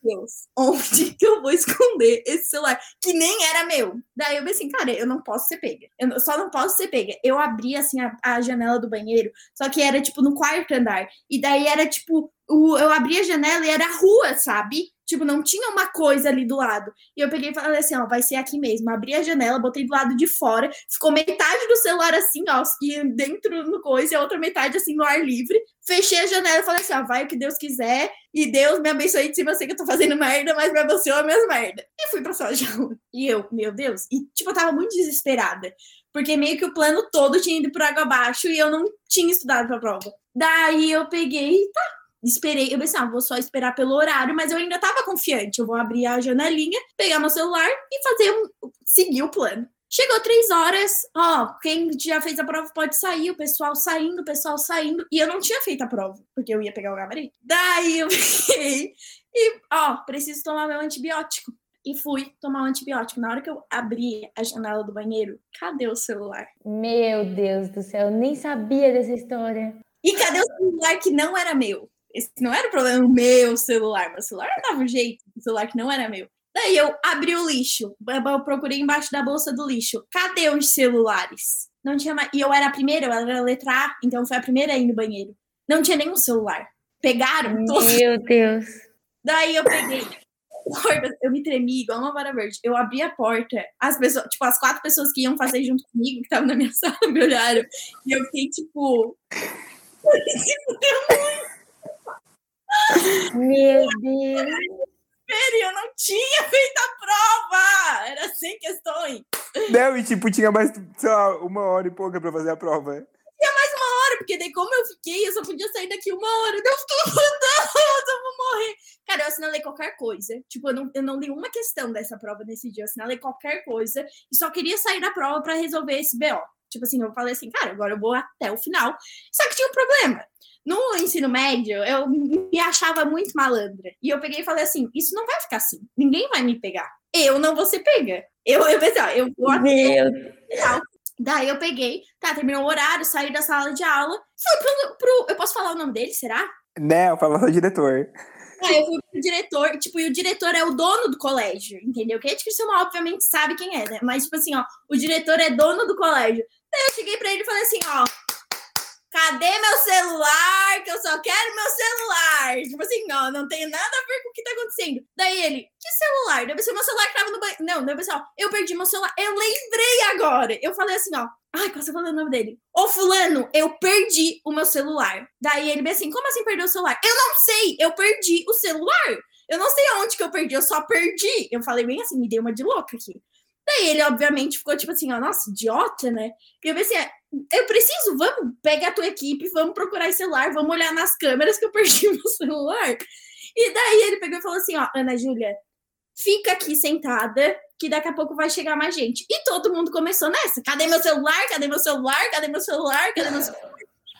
Deus, onde que eu vou esconder esse celular? Que nem era meu. Daí eu pensei, assim, cara, eu não posso ser pega. Eu só não posso ser pega. Eu abri, assim, a, a janela do banheiro, só que era, tipo, no quarto andar. E daí era, tipo, o, eu abri a janela e era rua, sabe? Tipo, não tinha uma coisa ali do lado. E eu peguei e falei assim, ó, vai ser aqui mesmo. Abri a janela, botei do lado de fora, ficou metade do celular assim, ó, e dentro no coisa, e a outra metade assim no ar livre. Fechei a janela e falei assim, ó, vai o que Deus quiser, e Deus me abençoe de cima, eu sei que eu tô fazendo merda, mas me abençoa as minhas merda. E fui pra sala de aula. E eu, meu Deus, e tipo, eu tava muito desesperada. Porque meio que o plano todo tinha ido por água abaixo e eu não tinha estudado pra prova. Daí eu peguei, tá, esperei, eu pensei, ah, vou só esperar pelo horário, mas eu ainda tava confiante. Eu vou abrir a janelinha, pegar meu celular e fazer um, seguir o plano. Chegou três horas, ó, quem já fez a prova pode sair, o pessoal saindo, o pessoal saindo. E eu não tinha feito a prova, porque eu ia pegar o gabarito. Daí eu fiquei, e, ó, preciso tomar meu antibiótico. E fui tomar um antibiótico. Na hora que eu abri a janela do banheiro, cadê o celular? Meu Deus do céu, eu nem sabia dessa história. E cadê o celular que não era meu? Esse não era o problema, meu celular. Meu celular dava um jeito, o celular que não era meu. Daí eu abri o lixo, eu procurei embaixo da bolsa do lixo. Cadê os celulares? Não tinha mais. E eu era a primeira, eu era a letra A, então foi a primeira a ir no banheiro. Não tinha nenhum celular. Pegaram todos. Meu Deus. Daí eu peguei. Eu me tremi igual uma vara verde. Eu abri a porta, as pessoas, tipo, as quatro pessoas que iam fazer junto comigo, que estavam na minha sala, me olharam. E eu fiquei, tipo. Meu Deus. eu não tinha feito a prova! Era sem questões. Não, e tipo, tinha mais, sei lá, uma hora e pouca pra fazer a prova. Tinha mais uma hora, porque daí como eu fiquei, eu só podia sair daqui uma hora. Eu fiquei, não, eu vou morrer. Cara, eu assinalei qualquer coisa. Tipo, eu não, eu não li uma questão dessa prova nesse dia. Eu assinalei qualquer coisa e só queria sair da prova pra resolver esse BO. Tipo assim, eu falei assim, cara, agora eu vou até o final. Só que tinha um problema. No ensino médio, eu me achava muito malandra. E eu peguei e falei assim: isso não vai ficar assim. Ninguém vai me pegar. Eu não vou ser pega. Eu, eu pensei, ó, eu vou até o final. Daí eu peguei, tá, terminou o horário, saí da sala de aula, fui pro, pro Eu posso falar o nome dele, será? Não, fala só diretor. Aí eu fui pro diretor, tipo, e o diretor é o dono do colégio, entendeu? Que a gente obviamente sabe quem é, né? Mas, tipo assim, ó, o diretor é dono do colégio. Eu cheguei pra ele e falei assim, ó, cadê meu celular? Que eu só quero meu celular. Tipo assim, ó, não tem nada a ver com o que tá acontecendo. Daí ele, que celular? Deve ser meu celular que tava no banheiro. Não, deve ser, ó, eu perdi meu celular. Eu lembrei agora. Eu falei assim, ó, ai, qual você falou o nome dele? Ô, fulano, eu perdi o meu celular. Daí ele me assim, como assim perdeu o celular? Eu não sei, eu perdi o celular. Eu não sei aonde que eu perdi, eu só perdi. Eu falei bem assim, me dei uma de louca aqui. Daí ele, obviamente, ficou tipo assim, ó, nossa, idiota, né? E eu pensei, eu preciso, vamos, pega a tua equipe, vamos procurar esse celular, vamos olhar nas câmeras que eu perdi meu celular. E daí ele pegou e falou assim, ó, Ana Júlia, fica aqui sentada, que daqui a pouco vai chegar mais gente. E todo mundo começou nessa, cadê meu celular? Cadê meu celular? Cadê meu celular? Cadê meu celular?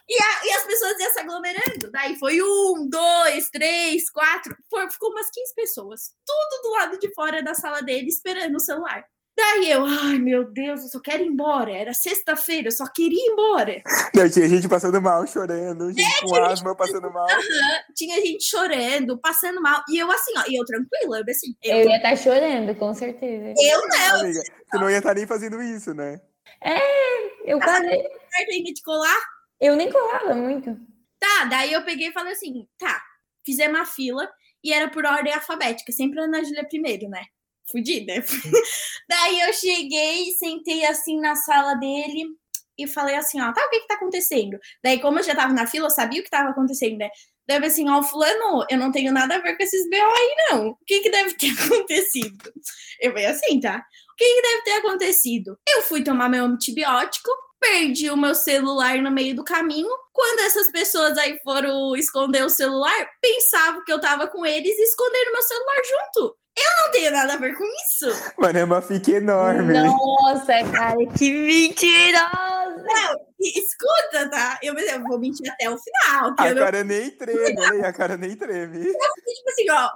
E, a, e as pessoas iam se aglomerando. Daí foi um, dois, três, quatro. Foi, ficou umas 15 pessoas. Tudo do lado de fora da sala dele, esperando o celular. Daí eu, ai meu Deus, eu só quero ir embora. Era sexta-feira, eu só queria ir embora. Não, tinha gente passando mal, chorando, gente é, com asma gente... passando mal. Uhum, tinha gente chorando, passando mal. E eu assim, ó, e eu tranquila, eu assim. Eu, eu ia estar tá chorando, com certeza. Eu não. Amiga, tu não ia estar tá nem fazendo isso, né? É, eu quase. ainda de colar? Eu nem colava muito. Tá, daí eu peguei e falei assim, tá, fizemos uma fila e era por ordem alfabética, sempre a Ana Júlia primeiro, né? Fudida. Daí eu cheguei, sentei assim na sala dele e falei assim, ó, tá, o que que tá acontecendo? Daí, como eu já tava na fila, eu sabia o que tava acontecendo, né? Deve assim, ó, fulano, eu não tenho nada a ver com esses BO aí, não. O que que deve ter acontecido? Eu falei assim, tá? O que que deve ter acontecido? Eu fui tomar meu antibiótico, perdi o meu celular no meio do caminho. Quando essas pessoas aí foram esconder o celular, pensavam que eu tava com eles e esconderam meu celular junto. Eu não tenho nada a ver com isso. Mano, é uma fique enorme. Nossa, cara, que mentirosa! Não, escuta, tá? Eu, eu vou mentir até o final. A cara nem treme? A cara nem treme. Eu tipo assim, ó,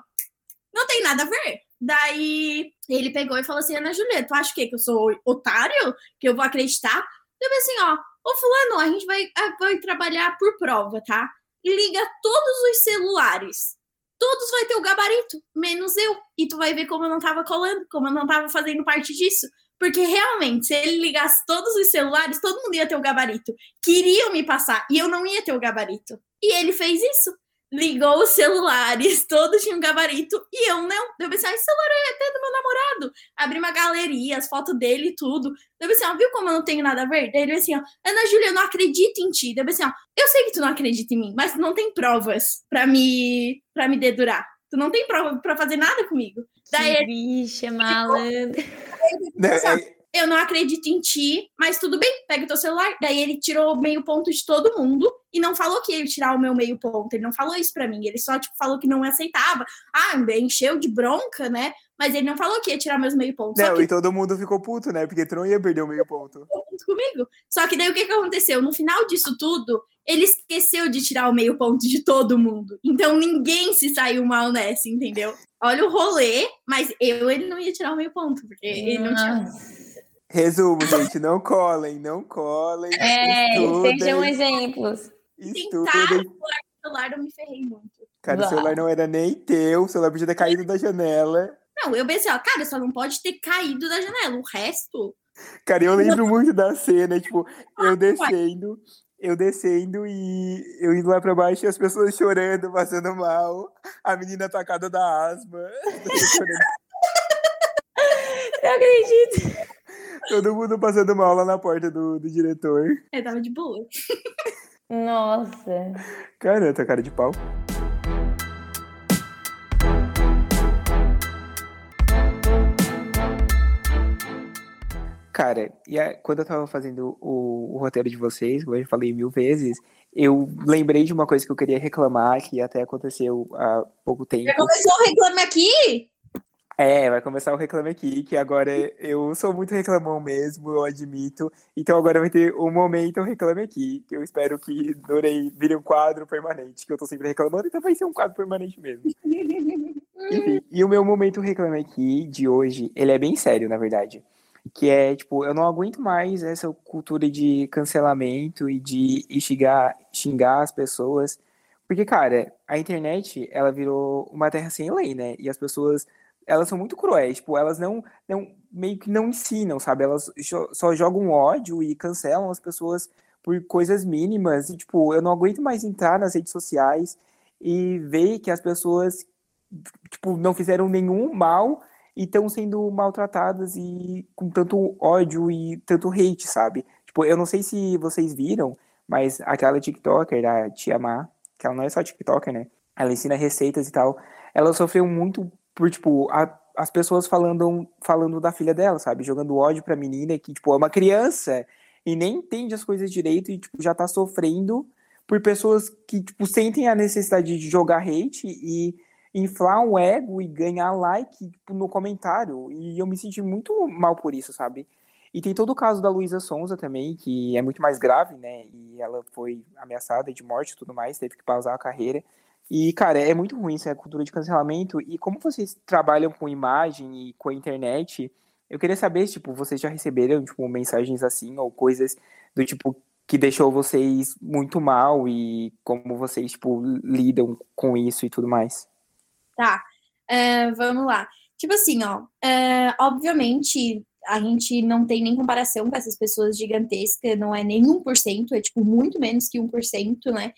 não tem nada a ver. Daí ele pegou e falou assim: Ana Julieta, tu acha que, que eu sou otário? Que eu vou acreditar? Eu falei assim, ó, ô fulano, a gente vai, vai trabalhar por prova, tá? Liga todos os celulares todos vai ter o gabarito, menos eu. E tu vai ver como eu não tava colando, como eu não tava fazendo parte disso. Porque realmente, se ele ligasse todos os celulares, todo mundo ia ter o gabarito. Queriam me passar e eu não ia ter o gabarito. E ele fez isso ligou os celulares, todos tinham gabarito, e eu não. Eu pensei, ah, esse celular é até do meu namorado. Abri uma galeria, as fotos dele e tudo. Eu pensei, ó, viu como eu não tenho nada a ver? Daí ele assim, ó, Ana Júlia, eu não acredito em ti. Eu pensei, ó, eu sei que tu não acredita em mim, mas tu não tem provas pra me, pra me dedurar. Tu não tem prova pra fazer nada comigo. Daí que bicha, malandro. Assim, eu não acredito em ti, mas tudo bem, pega o teu celular. Daí ele tirou meio ponto de todo mundo e não falou que ia tirar o meu meio ponto. Ele não falou isso para mim. Ele só, tipo, falou que não aceitava. Ah, encheu de bronca, né? Mas ele não falou que ia tirar meus meio pontos. Não, que... e todo mundo ficou puto, né? Porque tu não ia perder o meio ponto. Comigo. Só que daí o que, que aconteceu? No final disso tudo, ele esqueceu de tirar o meio ponto de todo mundo. Então ninguém se saiu mal nessa, entendeu? Olha o rolê, mas eu ele não ia tirar o meio ponto, porque ele não tinha. Resumo, gente, não colem, não colem. É, estudem, sejam exemplos. Tentar o celular, eu me ferrei muito. Cara, o celular não era nem teu, o celular podia ter caído da janela. Não, eu pensei, ó, cara, só não pode ter caído da janela. O resto. Cara, eu lembro muito da cena, tipo, eu descendo, eu descendo e eu indo lá pra baixo e as pessoas chorando, passando mal. A menina atacada da asma. eu acredito. Todo mundo passando mal lá na porta do, do diretor. Eu tava de boa. Nossa. Cara, tá cara de pau. Cara, e a, quando eu tava fazendo o, o, roteiro de vocês, como eu já falei mil vezes, eu lembrei de uma coisa que eu queria reclamar, que até aconteceu há pouco tempo. Já começou o reclame aqui? É, vai começar o Reclame Aqui, que agora eu sou muito reclamão mesmo, eu admito. Então agora vai ter um momento Reclame Aqui, que eu espero que durei, vire um quadro permanente, que eu tô sempre reclamando, então vai ser um quadro permanente mesmo. Enfim, e o meu momento Reclame Aqui de hoje, ele é bem sério, na verdade. Que é, tipo, eu não aguento mais essa cultura de cancelamento e de xingar, xingar as pessoas. Porque, cara, a internet, ela virou uma terra sem lei, né? E as pessoas elas são muito cruéis, tipo, elas não, não meio que não ensinam, sabe? Elas só jogam ódio e cancelam as pessoas por coisas mínimas. E, tipo, eu não aguento mais entrar nas redes sociais e ver que as pessoas, tipo, não fizeram nenhum mal e estão sendo maltratadas e com tanto ódio e tanto hate, sabe? Tipo, eu não sei se vocês viram, mas aquela TikToker, a Tia Ma, que ela não é só TikToker, né? Ela ensina receitas e tal. Ela sofreu muito por, tipo, a, as pessoas falando, falando da filha dela, sabe? Jogando ódio pra menina que, tipo, é uma criança e nem entende as coisas direito e, tipo, já tá sofrendo por pessoas que, tipo, sentem a necessidade de jogar hate e inflar um ego e ganhar like tipo, no comentário. E eu me senti muito mal por isso, sabe? E tem todo o caso da Luísa Sonza também, que é muito mais grave, né? E ela foi ameaçada de morte e tudo mais, teve que pausar a carreira. E, cara, é muito ruim essa cultura de cancelamento. E como vocês trabalham com imagem e com a internet, eu queria saber, tipo, vocês já receberam, tipo, mensagens assim, ou coisas do tipo que deixou vocês muito mal e como vocês, tipo, lidam com isso e tudo mais? Tá, uh, vamos lá. Tipo assim, ó, uh, obviamente a gente não tem nem comparação com essas pessoas gigantescas, não é nem 1%, é tipo muito menos que 1%, né?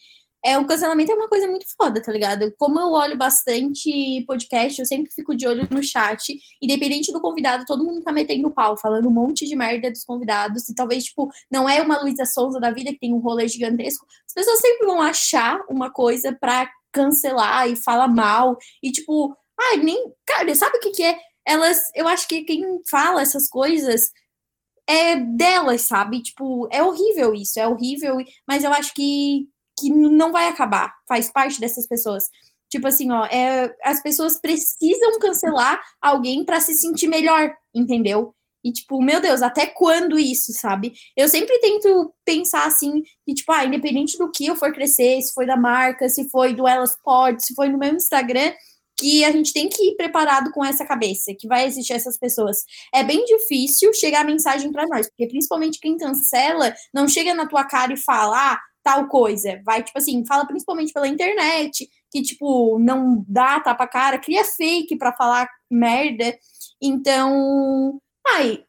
É, o cancelamento é uma coisa muito foda, tá ligado? Como eu olho bastante podcast, eu sempre fico de olho no chat, independente do convidado, todo mundo tá metendo pau, falando um monte de merda dos convidados, e talvez, tipo, não é uma Luísa Souza da vida que tem um rolê gigantesco, as pessoas sempre vão achar uma coisa pra cancelar e falar mal, e tipo, ai, nem, cara, sabe o que que é? Elas, eu acho que quem fala essas coisas é delas, sabe? Tipo, é horrível isso, é horrível, mas eu acho que que não vai acabar, faz parte dessas pessoas. Tipo assim, ó, é, as pessoas precisam cancelar alguém para se sentir melhor, entendeu? E, tipo, meu Deus, até quando isso, sabe? Eu sempre tento pensar assim, que, tipo, ah, independente do que eu for crescer, se foi da marca, se foi do Elas Pod, se foi no meu Instagram, que a gente tem que ir preparado com essa cabeça, que vai existir essas pessoas. É bem difícil chegar a mensagem para nós, porque principalmente quem cancela não chega na tua cara e fala, ah, tal coisa. Vai, tipo assim, fala principalmente pela internet, que, tipo, não dá tapa cara, cria fake para falar merda. Então, ai,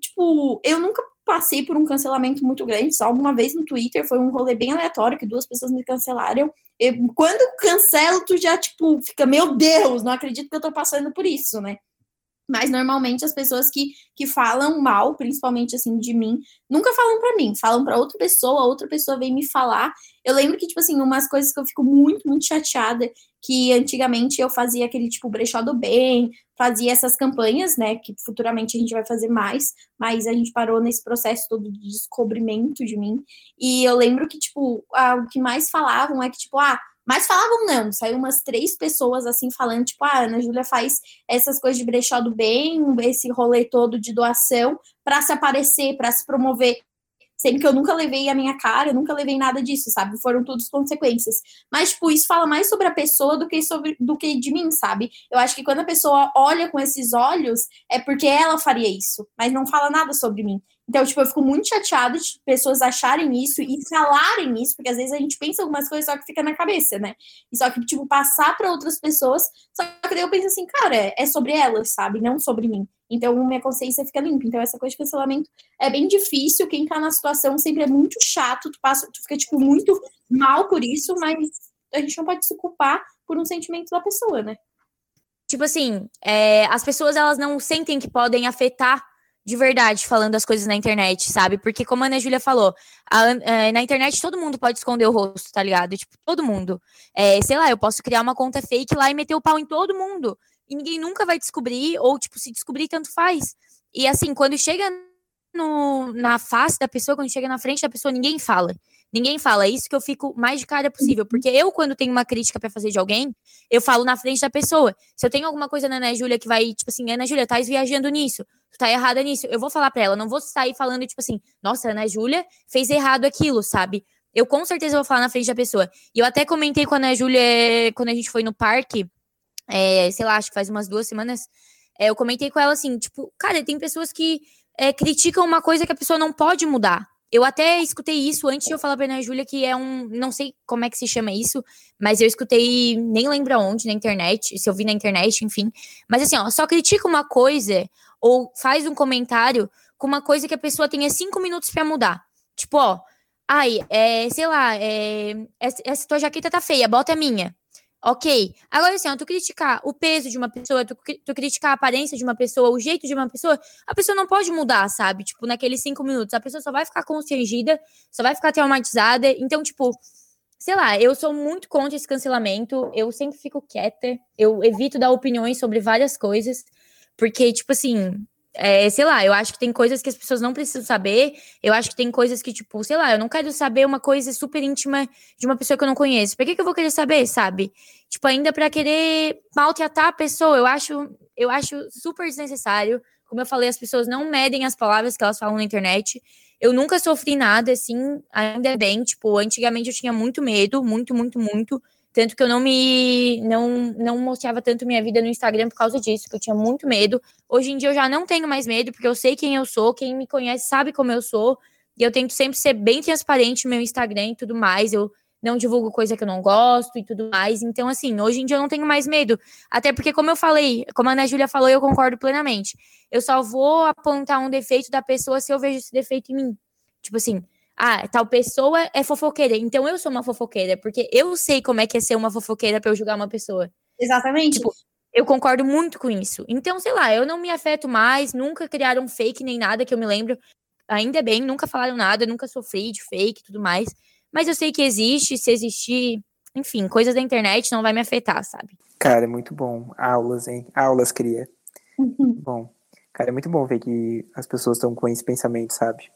tipo, eu nunca passei por um cancelamento muito grande, só uma vez no Twitter, foi um rolê bem aleatório, que duas pessoas me cancelaram. Eu, quando cancelo, tu já, tipo, fica, meu Deus, não acredito que eu tô passando por isso, né? Mas normalmente as pessoas que, que falam mal, principalmente assim de mim, nunca falam para mim, falam para outra pessoa, outra pessoa vem me falar. Eu lembro que tipo assim, umas coisas que eu fico muito, muito chateada, que antigamente eu fazia aquele tipo brechó do bem, fazia essas campanhas, né, que futuramente a gente vai fazer mais, mas a gente parou nesse processo todo de descobrimento de mim. E eu lembro que tipo, a, o que mais falavam é que tipo, ah, Mas falavam não, saiu umas três pessoas assim falando, tipo, ah, a Ana Júlia faz essas coisas de brechó do bem, esse rolê todo de doação para se aparecer, para se promover. Sendo que eu nunca levei a minha cara, eu nunca levei nada disso, sabe? Foram todas consequências. Mas, tipo, isso fala mais sobre a pessoa do que sobre do que de mim, sabe? Eu acho que quando a pessoa olha com esses olhos, é porque ela faria isso, mas não fala nada sobre mim. Então, tipo, eu fico muito chateada de pessoas acharem isso e falarem isso, porque às vezes a gente pensa algumas coisas só que fica na cabeça, né? E só que, tipo, passar para outras pessoas, só que daí eu penso assim, cara, é sobre elas, sabe? Não sobre mim. Então, minha consciência fica limpa. Então, essa coisa de cancelamento é bem difícil. Quem tá na situação sempre é muito chato, tu, passa, tu fica, tipo, muito mal por isso, mas a gente não pode se culpar por um sentimento da pessoa, né? Tipo assim, é, as pessoas elas não sentem que podem afetar de verdade falando as coisas na internet, sabe? Porque, como a Ana Júlia falou, a, é, na internet todo mundo pode esconder o rosto, tá ligado? Tipo, todo mundo. É, sei lá, eu posso criar uma conta fake lá e meter o pau em todo mundo. E ninguém nunca vai descobrir, ou, tipo, se descobrir, tanto faz. E assim, quando chega no, na face da pessoa, quando chega na frente da pessoa, ninguém fala. Ninguém fala. É isso que eu fico mais de cara possível. Porque eu, quando tenho uma crítica para fazer de alguém, eu falo na frente da pessoa. Se eu tenho alguma coisa na Ana Júlia que vai, tipo assim, Ana Júlia, tá viajando nisso, tu tá errada nisso, eu vou falar pra ela. Não vou sair falando, tipo assim, nossa, Ana Júlia fez errado aquilo, sabe? Eu com certeza vou falar na frente da pessoa. E eu até comentei com a Ana Júlia quando a gente foi no parque, é, sei lá, acho que faz umas duas semanas. É, eu comentei com ela assim, tipo, cara, tem pessoas que é, criticam uma coisa que a pessoa não pode mudar. Eu até escutei isso antes de eu falar pra Ana Júlia, que é um. Não sei como é que se chama isso, mas eu escutei, nem lembro aonde, na internet, se eu vi na internet, enfim. Mas assim, ó, só critica uma coisa ou faz um comentário com uma coisa que a pessoa tenha cinco minutos para mudar. Tipo, ó, ai, é, sei lá, é, essa tua jaqueta tá feia, bota a minha. Ok. Agora, assim, ó, tu criticar o peso de uma pessoa, tu, tu, criticar a aparência de uma pessoa, o jeito de uma pessoa, a pessoa não pode mudar, sabe? Tipo, naqueles cinco minutos. A pessoa só vai ficar constrangida, só vai ficar traumatizada. Então, tipo, sei lá, eu sou muito contra esse cancelamento. Eu sempre fico quieta. Eu evito dar opiniões sobre várias coisas. Porque, tipo assim, é, sei lá, eu acho que tem coisas que as pessoas não precisam saber. Eu acho que tem coisas que, tipo, sei lá, eu não quero saber uma coisa super íntima de uma pessoa que eu não conheço. Por que, que eu vou querer saber, sabe? Tipo, ainda para querer maltratar a pessoa, eu acho, eu acho super desnecessário. Como eu falei, as pessoas não medem as palavras que elas falam na internet. Eu nunca sofri nada, assim, ainda bem. Tipo, antigamente eu tinha muito medo, muito, muito, muito. Tanto que eu não me não, não mostrava tanto minha vida no Instagram por causa disso, que eu tinha muito medo. Hoje em dia eu já não tenho mais medo, porque eu sei quem eu sou, quem me conhece sabe como eu sou. E eu tento sempre ser bem transparente no meu Instagram e tudo mais. Eu não divulgo coisa que eu não gosto e tudo mais. Então, assim, hoje em dia eu não tenho mais medo. Até porque, como eu falei, como a Ana Júlia falou, eu concordo plenamente. Eu só vou apontar um defeito da pessoa se eu vejo esse defeito em mim. Tipo assim, ah, tal pessoa é fofoqueira, então eu sou uma fofoqueira, porque eu sei como é que é ser uma fofoqueira para eu julgar uma pessoa. Exatamente. Tipo, eu concordo muito com isso. Então, sei lá, eu não me afeto mais, nunca criaram fake nem nada que eu me lembro. Ainda bem, nunca falaram nada, nunca sofri de fake e tudo mais. Mas eu sei que existe, se existir, enfim, coisas da internet não vai me afetar, sabe? Cara, é muito bom. Aulas, hein? Aulas, cria. Uhum. Bom. Cara, é muito bom ver que as pessoas estão com esse pensamento, sabe?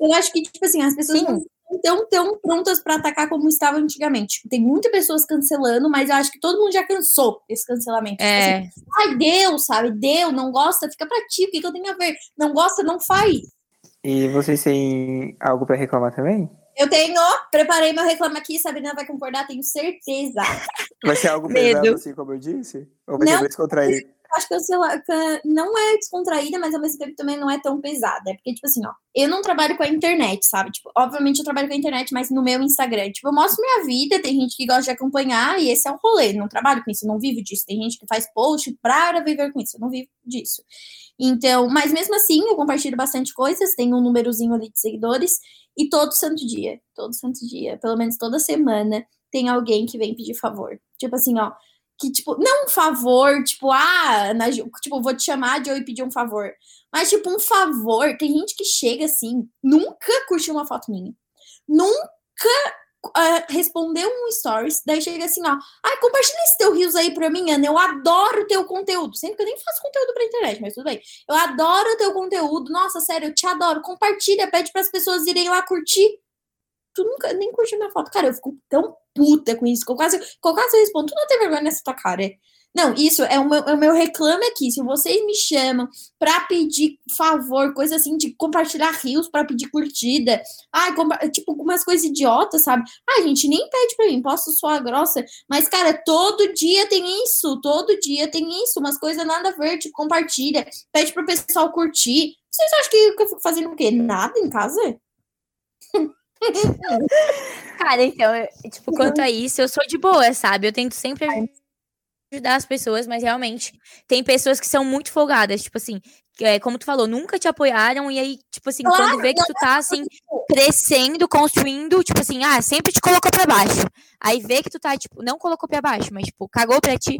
Eu acho que, tipo assim, as pessoas Sim. não estão tão prontas para atacar como estavam antigamente. Tipo, tem muitas pessoas cancelando, mas eu acho que todo mundo já cansou esse cancelamento. Tipo é. Tipo assim, Ai, deu, sabe? Deu, não gosta, fica pra ti, o que, que eu tenho a ver? Não gosta, não faz. E vocês têm algo para reclamar também? Eu tenho, preparei meu reclamo aqui, Sabrina vai concordar, tenho certeza. Vai ser algo pesado, assim como eu disse? Ou vai não, ser descontraído? Acho que não é descontraída, mas ao mesmo tempo também não é tão pesada. É porque, tipo assim, ó, eu não trabalho com a internet, sabe? Tipo, obviamente eu trabalho com a internet, mas no meu Instagram. Tipo, eu mostro minha vida, tem gente que gosta de acompanhar, e esse é o rolê. Não trabalho com isso, não vivo disso. Tem gente que faz post para viver com isso, eu não vivo disso. Então, mas mesmo assim, eu compartilho bastante coisas, tenho um númerozinho ali de seguidores, e todo santo dia, todo santo dia, pelo menos toda semana, tem alguém que vem pedir favor. Tipo assim, ó, que, tipo, não um favor, tipo, ah, na, tipo, vou te chamar de eu e pedir um favor. Mas, tipo, um favor, tem gente que chega assim, nunca curtiu uma foto minha. Nunca uh, respondeu um stories, daí chega assim, ó, ai, compartilha esse teu rios aí pra mim, Ana, eu adoro o teu conteúdo. Sempre que eu nem faço conteúdo pra internet, mas tudo bem. Eu adoro o teu conteúdo, nossa, sério, eu te adoro. Compartilha, pede para as pessoas irem lá curtir. Tu nunca nem curtiu minha foto. Cara, eu fico tão puta com isso, que eu quase, eu quase respondo, tu não tem vergonha nessa tua cara. Não, isso é o meu, é o meu reclame aqui. Se vocês me chamam para pedir favor, coisa assim de compartilhar rios para pedir curtida, ai, tipo, umas coisas idiotas, sabe? Ai, gente, nem pede para mim, posso soar grossa, mas, cara, todo dia tem isso, todo dia tem isso, umas coisas nada a ver, compartilha, pede pro pessoal curtir. Vocês acham que eu fico fazendo o quê? Nada em casa? Cara, então, tipo, quanto a isso, eu sou de boa, sabe? Eu tento sempre ajudar as pessoas, mas realmente tem pessoas que são muito folgadas, tipo assim, é, como tu falou, nunca te apoiaram, e aí, tipo assim, claro, quando vê que tu tá assim, crescendo, construindo, tipo assim, ah, sempre te colocou pra baixo. Aí vê que tu tá, tipo, não colocou pra baixo, mas, tipo, cagou pra ti.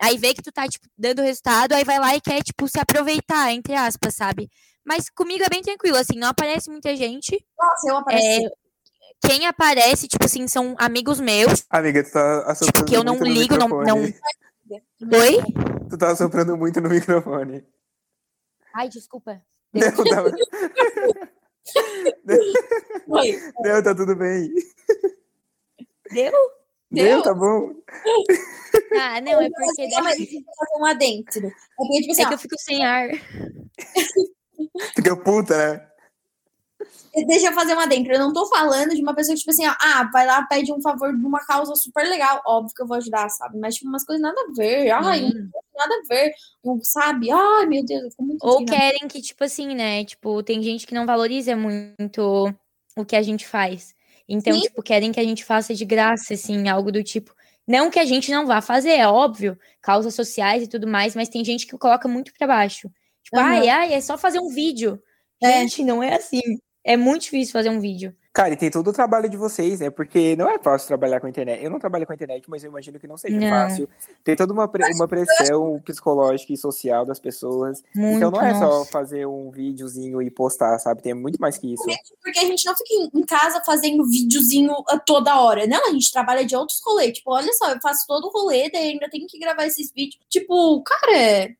Aí vê que tu tá, tipo, dando resultado, aí vai lá e quer, tipo, se aproveitar, entre aspas, sabe? Mas comigo é bem tranquilo, assim, não aparece muita gente. Nossa, eu apareci. É, quem aparece, tipo assim, são amigos meus. Amiga, tu tá tipo, que eu não ligo, não, não. Oi? Tu tá soprando muito no microfone. Ai, desculpa. Não, tava... Oi. Não, tá tudo bem. Deu? Deu, Deu tá bom. Ah, não, é porque. Deve... fazer um adentro. É, porque, tipo, assim, é que eu fico sem ar. Fica puta, né? Deixa eu fazer uma dentro. Eu não tô falando de uma pessoa que, tipo assim, ó, ah, vai lá, pede um favor de uma causa super legal. Óbvio que eu vou ajudar, sabe? Mas, tipo, umas coisas nada a ver. Ai, hum. nada a ver. Sabe? Ai, meu Deus, eu fico muito Ou querem que, tipo assim, né? Tipo, tem gente que não valoriza muito o que a gente faz. Então, Sim. tipo, querem que a gente faça de graça, assim, algo do tipo. Não que a gente não vá fazer, é óbvio, causas sociais e tudo mais, mas tem gente que coloca muito para baixo. Tipo, uhum. ai, ai, é só fazer um vídeo. É. Gente, não é assim. É muito difícil fazer um vídeo. Cara, e tem todo o trabalho de vocês, né? Porque não é fácil trabalhar com a internet. Eu não trabalho com a internet, mas eu imagino que não seja não. fácil. Tem toda uma, uma pressão psicológica e social das pessoas. Muito, então não é nossa. só fazer um videozinho e postar, sabe? Tem muito mais que isso. Porque a gente não fica em casa fazendo videozinho toda hora. Não, a gente trabalha de outros rolês. Tipo, olha só, eu faço todo o rolê, daí ainda tenho que gravar esses vídeos. Tipo, cara.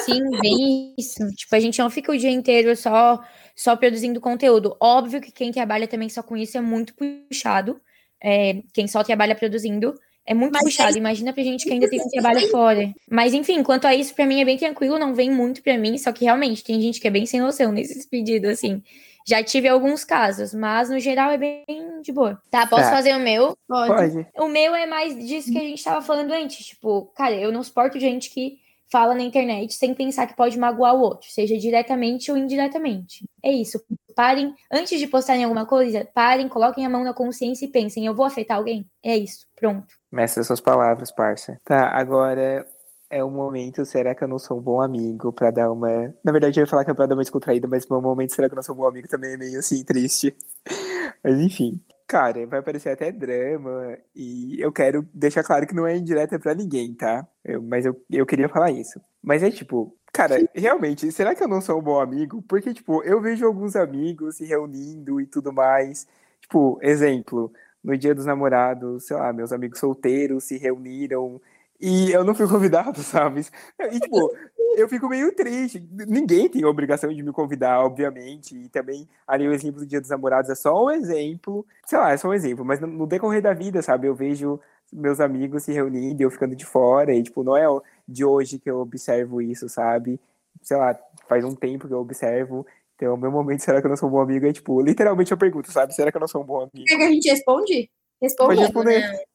Sim, bem isso. Tipo, a gente não fica o dia inteiro só só produzindo conteúdo. Óbvio que quem trabalha também só com isso é muito puxado. É, quem só trabalha produzindo é muito Mas puxado. É... Imagina pra gente que ainda tem um trabalho fora. Mas enfim, quanto a isso, pra mim é bem tranquilo, não vem muito pra mim, só que realmente tem gente que é bem sem noção nesses pedidos, assim. Já tive alguns casos, mas no geral é bem de boa. Tá, posso é. fazer o meu? Pode. Pode. O meu é mais disso que a gente tava falando antes. Tipo, cara, eu não suporto gente que fala na internet sem pensar que pode magoar o outro, seja diretamente ou indiretamente. É isso. Parem, antes de postarem alguma coisa, parem, coloquem a mão na consciência e pensem, eu vou afetar alguém? É isso, pronto. Mestre suas palavras, parça. Tá, agora é o momento, será que eu não sou um bom amigo pra dar uma... Na verdade, eu ia falar que é pra dar uma descontraída, mas no momento, será que eu não sou um bom amigo também é meio assim, triste. Mas enfim. Cara, vai parecer até drama, e eu quero deixar claro que não é indireta para ninguém, tá? Eu, mas eu, eu queria falar isso. Mas é tipo, cara, realmente, será que eu não sou um bom amigo? Porque, tipo, eu vejo alguns amigos se reunindo e tudo mais. Tipo, exemplo, no dia dos namorados, sei lá, meus amigos solteiros se reuniram e eu não fui convidado, sabe? E, tipo, eu fico meio triste. Ninguém tem a obrigação de me convidar, obviamente. E também, ali, o exemplo do Dia dos Namorados é só um exemplo. Sei lá, é só um exemplo. Mas no decorrer da vida, sabe? Eu vejo meus amigos se reunindo e eu ficando de fora. E, tipo, não é de hoje que eu observo isso, sabe? Sei lá, faz um tempo que eu observo. Então, meu momento, será que eu não sou um bom amigo? É, tipo, literalmente eu pergunto, sabe? Será que eu não sou um bom amigo? Quer que a gente responde? Responde. Pode responder.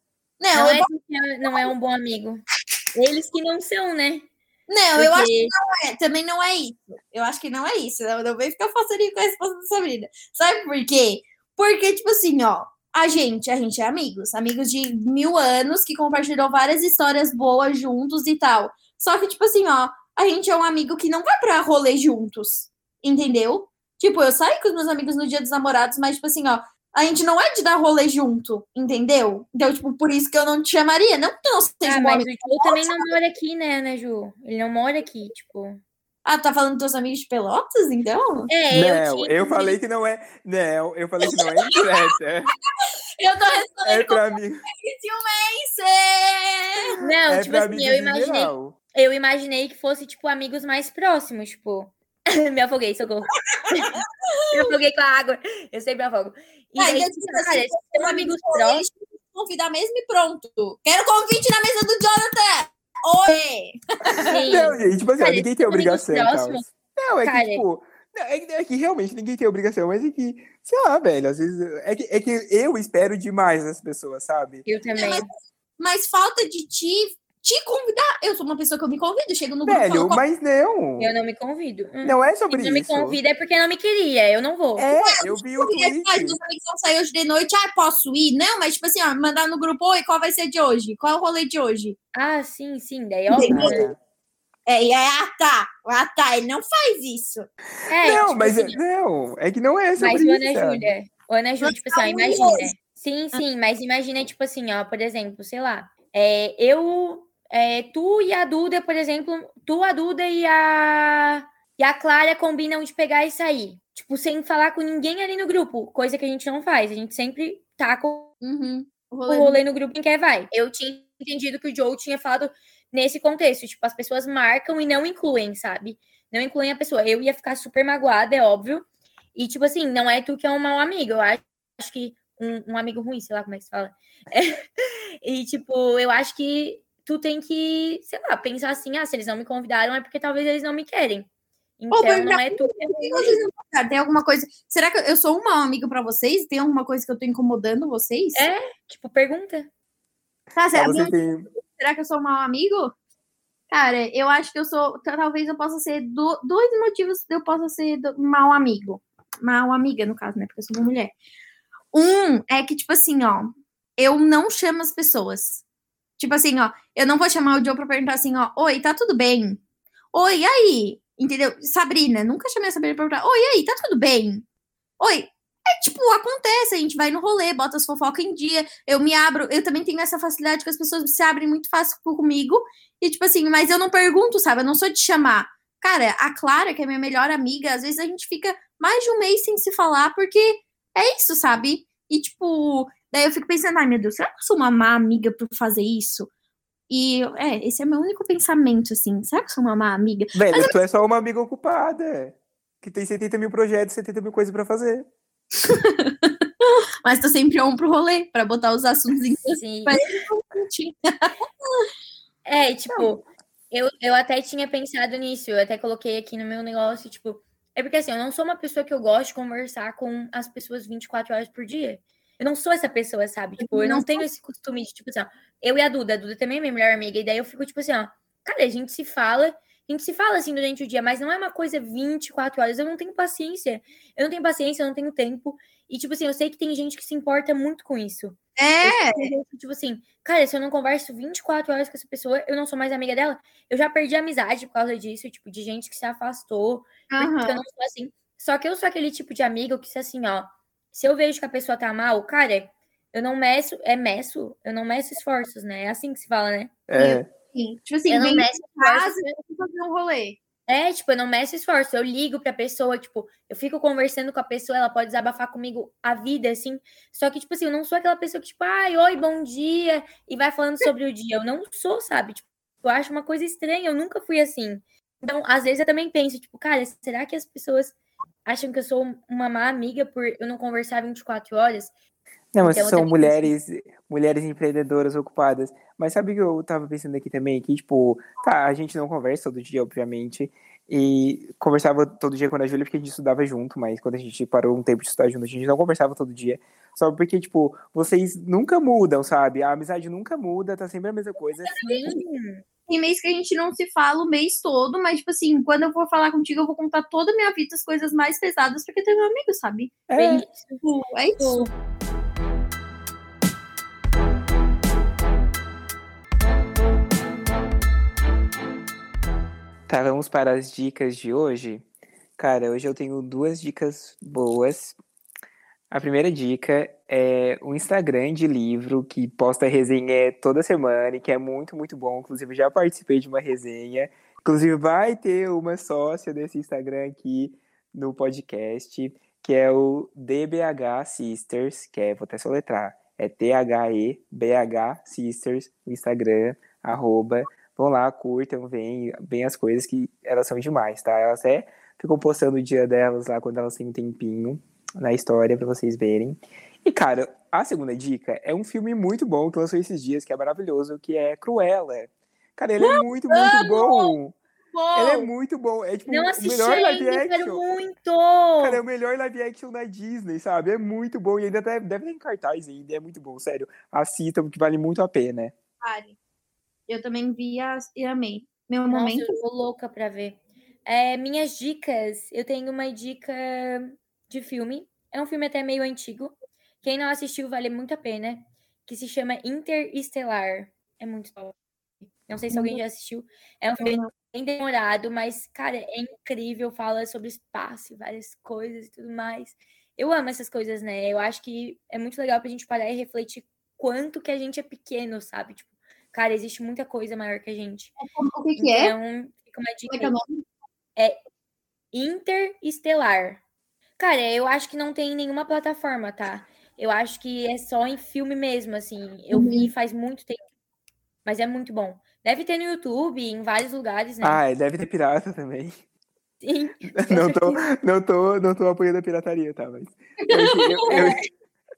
Não, não, é porque não é um bom amigo. Eles que não são, né? Não, porque... eu acho que não é. Também não é isso. Eu acho que não é isso. Não, não vem ficar fazendo com a resposta da Sabrina. Sabe por quê? Porque, tipo assim, ó, a gente, a gente é amigos. Amigos de mil anos que compartilhou várias histórias boas juntos e tal. Só que, tipo assim, ó, a gente é um amigo que não vai pra rolê juntos. Entendeu? Tipo, eu saio com os meus amigos no dia dos namorados, mas, tipo assim, ó, a gente não é de dar rolê junto, entendeu? Então, tipo, por isso que eu não te chamaria. Não que eu não seja ah, mas o Ju também não mora aqui, né, né, Ju? Ele não mora aqui, tipo. Ah, tá falando dos teus amigos de Pelotas, então? É, não, eu, eu falei que não é. Não, eu falei que não é indireta. eu tô respondendo é pra mim. Não, é tipo assim, eu imaginei. Eu imaginei que fosse, tipo, amigos mais próximos, tipo. me afoguei, socorro. me afoguei com a água. Eu sempre me afogo. E Ah, daí, tipo cara, assim, se são amigos próximos. Convidar mesmo e pronto. Quero convite na mesa do Jonathan! Oi! Sim. Não, gente, tipo assim, Cara, ninguém tem obrigação próximos, Não, é cara, que, tipo. não, É que, é que realmente ninguém tem obrigação, mas é que, sei lá, velho, às vezes. É que, é que eu espero demais das pessoas, sabe? Eu também. mas- Mas falta de te, te convidar. Eu sou uma pessoa que eu me convido, chego no grupo Velho, falo, mas não. Eu não me convido. Hum. Não é Se sobre não me isso. convida é porque não me queria, eu não vou. É, eu vi o Porque, ah, tweet. meus amigos vão sair hoje de noite, ah, posso ir? Não, mas tipo assim, ó, mandar no grupo, oi, qual vai ser de hoje? Qual é o rolê de hoje? Ah, sim, sim, daí é óbvio, né? É, e aí, ah, tá, ah, tá, ele não faz isso. É, não, tipo mas é- assim, não, é que não é sobre Mas isso. o Ana? Júlia, o Ana Júlia, tipo assim, ó, imagina. Sim, sim, mas imagina, tipo assim, ó, por exemplo, sei lá, é, eu, é, tu e a Duda, por exemplo, tu, a Duda e a, e a Clara combinam de pegar e sair. Tipo, sem falar com ninguém ali no grupo, coisa que a gente não faz. A gente sempre tá com Uhum. O o rolê rolê no grupo quem quer vai. Eu tinha entendido que o Joe tinha falado nesse contexto, tipo, as pessoas marcam e não incluem, sabe? Não incluem a pessoa. Eu ia ficar super magoada, é óbvio. E, tipo assim, não é tu que é um mau amigo. Eu acho, acho que um, um amigo ruim, sei lá como é que se fala. E, tipo, eu acho que tu tem que, sei lá, pensar assim, ah, se eles não me convidaram é porque talvez eles não me querem. Então, mas não é tu que é? Tem alguma coisa. Será que eu sou um mau amigo pra vocês? Tem alguma coisa que eu tô incomodando vocês? É. Tipo, pergunta. Tá, será, tem... será que eu sou um mau amigo? Cara, eu acho que eu sou. Talvez eu possa ser. Do, dois motivos que eu possa ser do, mau amigo. Mal amiga, no caso, né? Porque eu sou uma mulher. Um é que, tipo assim, ó. Eu não chamo as pessoas. Tipo assim, ó. Eu não vou chamar o Joe pra perguntar assim, ó. Oi, tá tudo bem? Oi, e aí? Entendeu? Sabrina, nunca chamei a Sabrina pra perguntar. Oi, e aí, tá tudo bem? Oi. É tipo, acontece, a gente vai no rolê, bota as fofocas em dia, eu me abro, eu também tenho essa facilidade que as pessoas se abrem muito fácil comigo, e tipo assim, mas eu não pergunto, sabe? Eu não sou de chamar. Cara, a Clara, que é minha melhor amiga, às vezes a gente fica mais de um mês sem se falar, porque é isso, sabe? E tipo, daí eu fico pensando, ai meu Deus, será que eu sou uma má amiga por fazer isso? E é, esse é meu único pensamento, assim. Será que eu sou uma má amiga? Velho, tu é só uma amiga ocupada. Que tem 70 mil projetos, 70 mil coisas pra fazer. Mas tô sempre on pro rolê, pra botar os assuntos em Sim. É, tipo, eu, eu até tinha pensado nisso, eu até coloquei aqui no meu negócio, tipo, é porque assim, eu não sou uma pessoa que eu gosto de conversar com as pessoas 24 horas por dia. Eu não sou essa pessoa, sabe? Tipo, eu não tenho esse costume de, tipo assim, ó, eu e a Duda, a Duda também é minha melhor amiga, e daí eu fico, tipo assim, ó, cara, a gente se fala, a gente se fala assim durante o dia, mas não é uma coisa 24 horas, eu não tenho paciência. Eu não tenho paciência, eu não tenho tempo. E, tipo assim, eu sei que tem gente que se importa muito com isso. É, que, Tipo assim, cara, se eu não converso 24 horas com essa pessoa, eu não sou mais amiga dela. Eu já perdi a amizade por causa disso, tipo, de gente que se afastou, porque eu não sou assim. Só que eu sou aquele tipo de amigo que, se assim, ó, se eu vejo que a pessoa tá mal, cara, eu não meço, é meço, eu não meço esforços, né? É assim que se fala, né? É. Sim. Tipo assim, Eu não meço esforços. fazer um rolê. É, tipo, eu não meço esforço. Eu ligo pra pessoa, tipo, eu fico conversando com a pessoa, ela pode desabafar comigo a vida, assim. Só que, tipo assim, eu não sou aquela pessoa que, tipo, ai, oi, bom dia, e vai falando sobre o dia. Eu não sou, sabe? Tipo, eu acho uma coisa estranha, eu nunca fui assim. Então, às vezes eu também penso, tipo, cara, será que as pessoas acham que eu sou uma má amiga por eu não conversar 24 horas? Não, mas Então, eu são mulheres, mulheres empreendedoras ocupadas. Mas sabe o que eu tava pensando aqui também? Que, tipo, tá, a gente não conversa todo dia, obviamente. E conversava todo dia com a Júlia porque a gente estudava junto, mas quando a gente parou um tempo de estudar junto, a gente não conversava todo dia. Só porque, tipo, vocês nunca mudam, sabe? A amizade nunca muda, tá sempre a mesma coisa. Sim. Tem mês que a gente não se fala o mês todo, mas, tipo assim, quando eu for falar contigo, eu vou contar toda a minha vida, as coisas mais pesadas, porque tem meu amigo, sabe? É, Bem. Tipo, é isso. Tá, vamos para as dicas de hoje. Cara, hoje eu tenho duas dicas boas. A primeira dica é o Instagram de livro que posta resenha toda semana e que é muito, muito bom. Inclusive, já participei de uma resenha. Inclusive, vai ter uma sócia desse Instagram aqui no podcast, que é o DBH Sisters, que é, vou até soletrar, é T-H-E-B-H Sisters, Instagram, arroba. Vão lá, curtam, veem, veem as coisas que elas são demais, tá? Elas até ficam postando o dia delas lá quando elas têm um tempinho. Na história para vocês verem. E, cara, a segunda dica é um filme muito bom que lançou esses dias, que é maravilhoso, que é Cruella. Cara, ele é muito, muito bom. Bom, Ele é muito bom. É tipo não o assisti melhor live ainda, quero action. muito! Cara, é o melhor live action da Disney, sabe? É muito bom. E ainda deve, deve ter em cartaz ainda. É muito bom, sério. Assistam, que vale muito a pena. Pare. Eu também vi as- e amei. Meu Nossa, momento. eu tô louca pra ver. É, minhas dicas, eu tenho uma dica de filme. É um filme até meio antigo. Quem não assistiu vale muito a pena. Que se chama Interestelar. É muito top. Não sei se alguém já assistiu. É um filme bem demorado, mas, cara, é incrível. Fala sobre espaço, e várias coisas e tudo mais. Eu amo essas coisas, né? Eu acho que é muito legal pra gente parar e refletir quanto que a gente é pequeno, sabe? Tipo, cara, existe muita coisa maior que a gente. O que, que é? Então, fica uma dica é é nome? Interestelar. Cara, eu acho que não tem em nenhuma plataforma, tá? Eu acho que é só em filme mesmo, assim. Eu vi faz muito tempo. Mas é muito bom. Deve ter no YouTube, em vários lugares, né? Ah, e deve ter pirata também. Sim. Não tô, não, tô, não tô apoiando a pirataria, tá? Mas. Eu, eu, eu-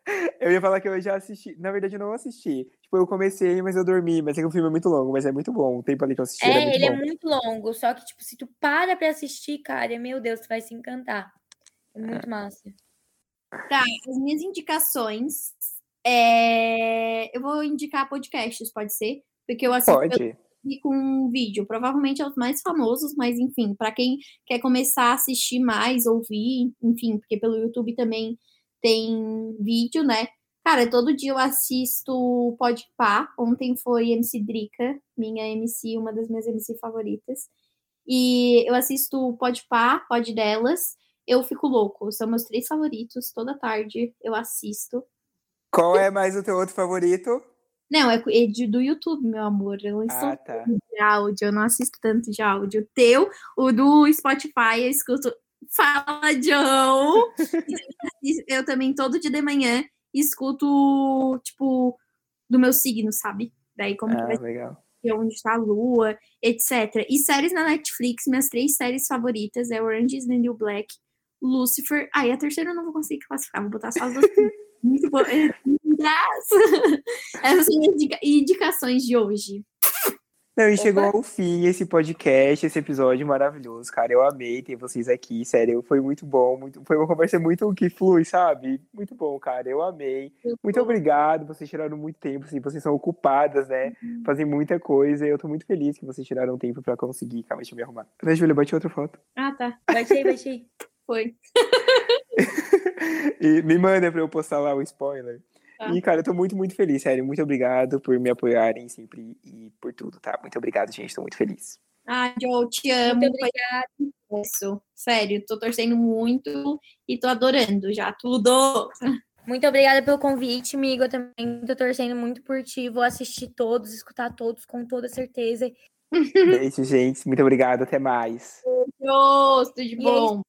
eu ia falar que eu já assisti. Na verdade, eu não assisti. Tipo, eu comecei, mas eu dormi. Mas é que o filme é muito longo, mas é muito bom. O tempo ali que eu assisti É, ele bom. é muito longo. Só que, tipo, se tu para pra assistir, cara, meu Deus, tu vai se encantar. É muito massa. Tá, as minhas indicações. é, Eu vou indicar podcasts, pode ser? Porque eu assisto Pode. com um vídeo. Provavelmente é os mais famosos, mas enfim, para quem quer começar a assistir mais, ouvir, enfim, porque pelo YouTube também tem vídeo, né? Cara, todo dia eu assisto Podpah. Ontem foi MC Drica, minha MC, uma das minhas MC favoritas. E eu assisto Podpah, Pod Delas. Eu fico louco. São meus três favoritos. Toda tarde eu assisto. Qual é mais o teu outro favorito? Não, é é de- do YouTube, meu amor. Eu não Ah, tá. de áudio, eu não assisto tanto de áudio. O teu, o do Spotify, eu escuto Fala, Joe! E eu também, todo dia de manhã, escuto, tipo, do meu signo, sabe? Daí, como que Ah, vai legal. ser, onde está a lua, etc. E séries na Netflix, minhas três séries favoritas é Orange is the New Black, Lucifer. Ah, e a terceira eu não vou conseguir classificar, vou botar só as duas. Muito boa. Graça! Essas são as indica- indicações de hoje. Não, e chegou Opa. ao fim esse podcast, esse episódio maravilhoso, cara. Eu amei ter vocês aqui, sério. Foi muito bom. Muito, foi uma conversa muito que flui, sabe? Muito bom, cara. Eu amei. Muito obrigado. Vocês tiraram muito tempo, assim. Vocês são ocupadas, né? Fazem muita coisa. E eu tô muito feliz que vocês tiraram tempo pra conseguir. Calma, deixa eu me arrumar. Ana Júlia, bate outra foto. Ah, tá. Baixei, baixei. Foi. E me manda pra eu postar lá o spoiler. Tá. E, cara, eu tô muito, muito feliz, sério. Muito obrigado por me apoiarem sempre e por tudo, tá? Muito obrigado, gente. Tô muito feliz. Ah, Joe, te amo. Muito obrigada. isso. Sério, tô torcendo muito e tô adorando já tudo. Muito obrigada pelo convite, amigo. Eu também tô torcendo muito por ti. Vou assistir todos, escutar todos com toda certeza. Beijo, gente. Muito obrigado. Até mais. Deus, tudo de bom.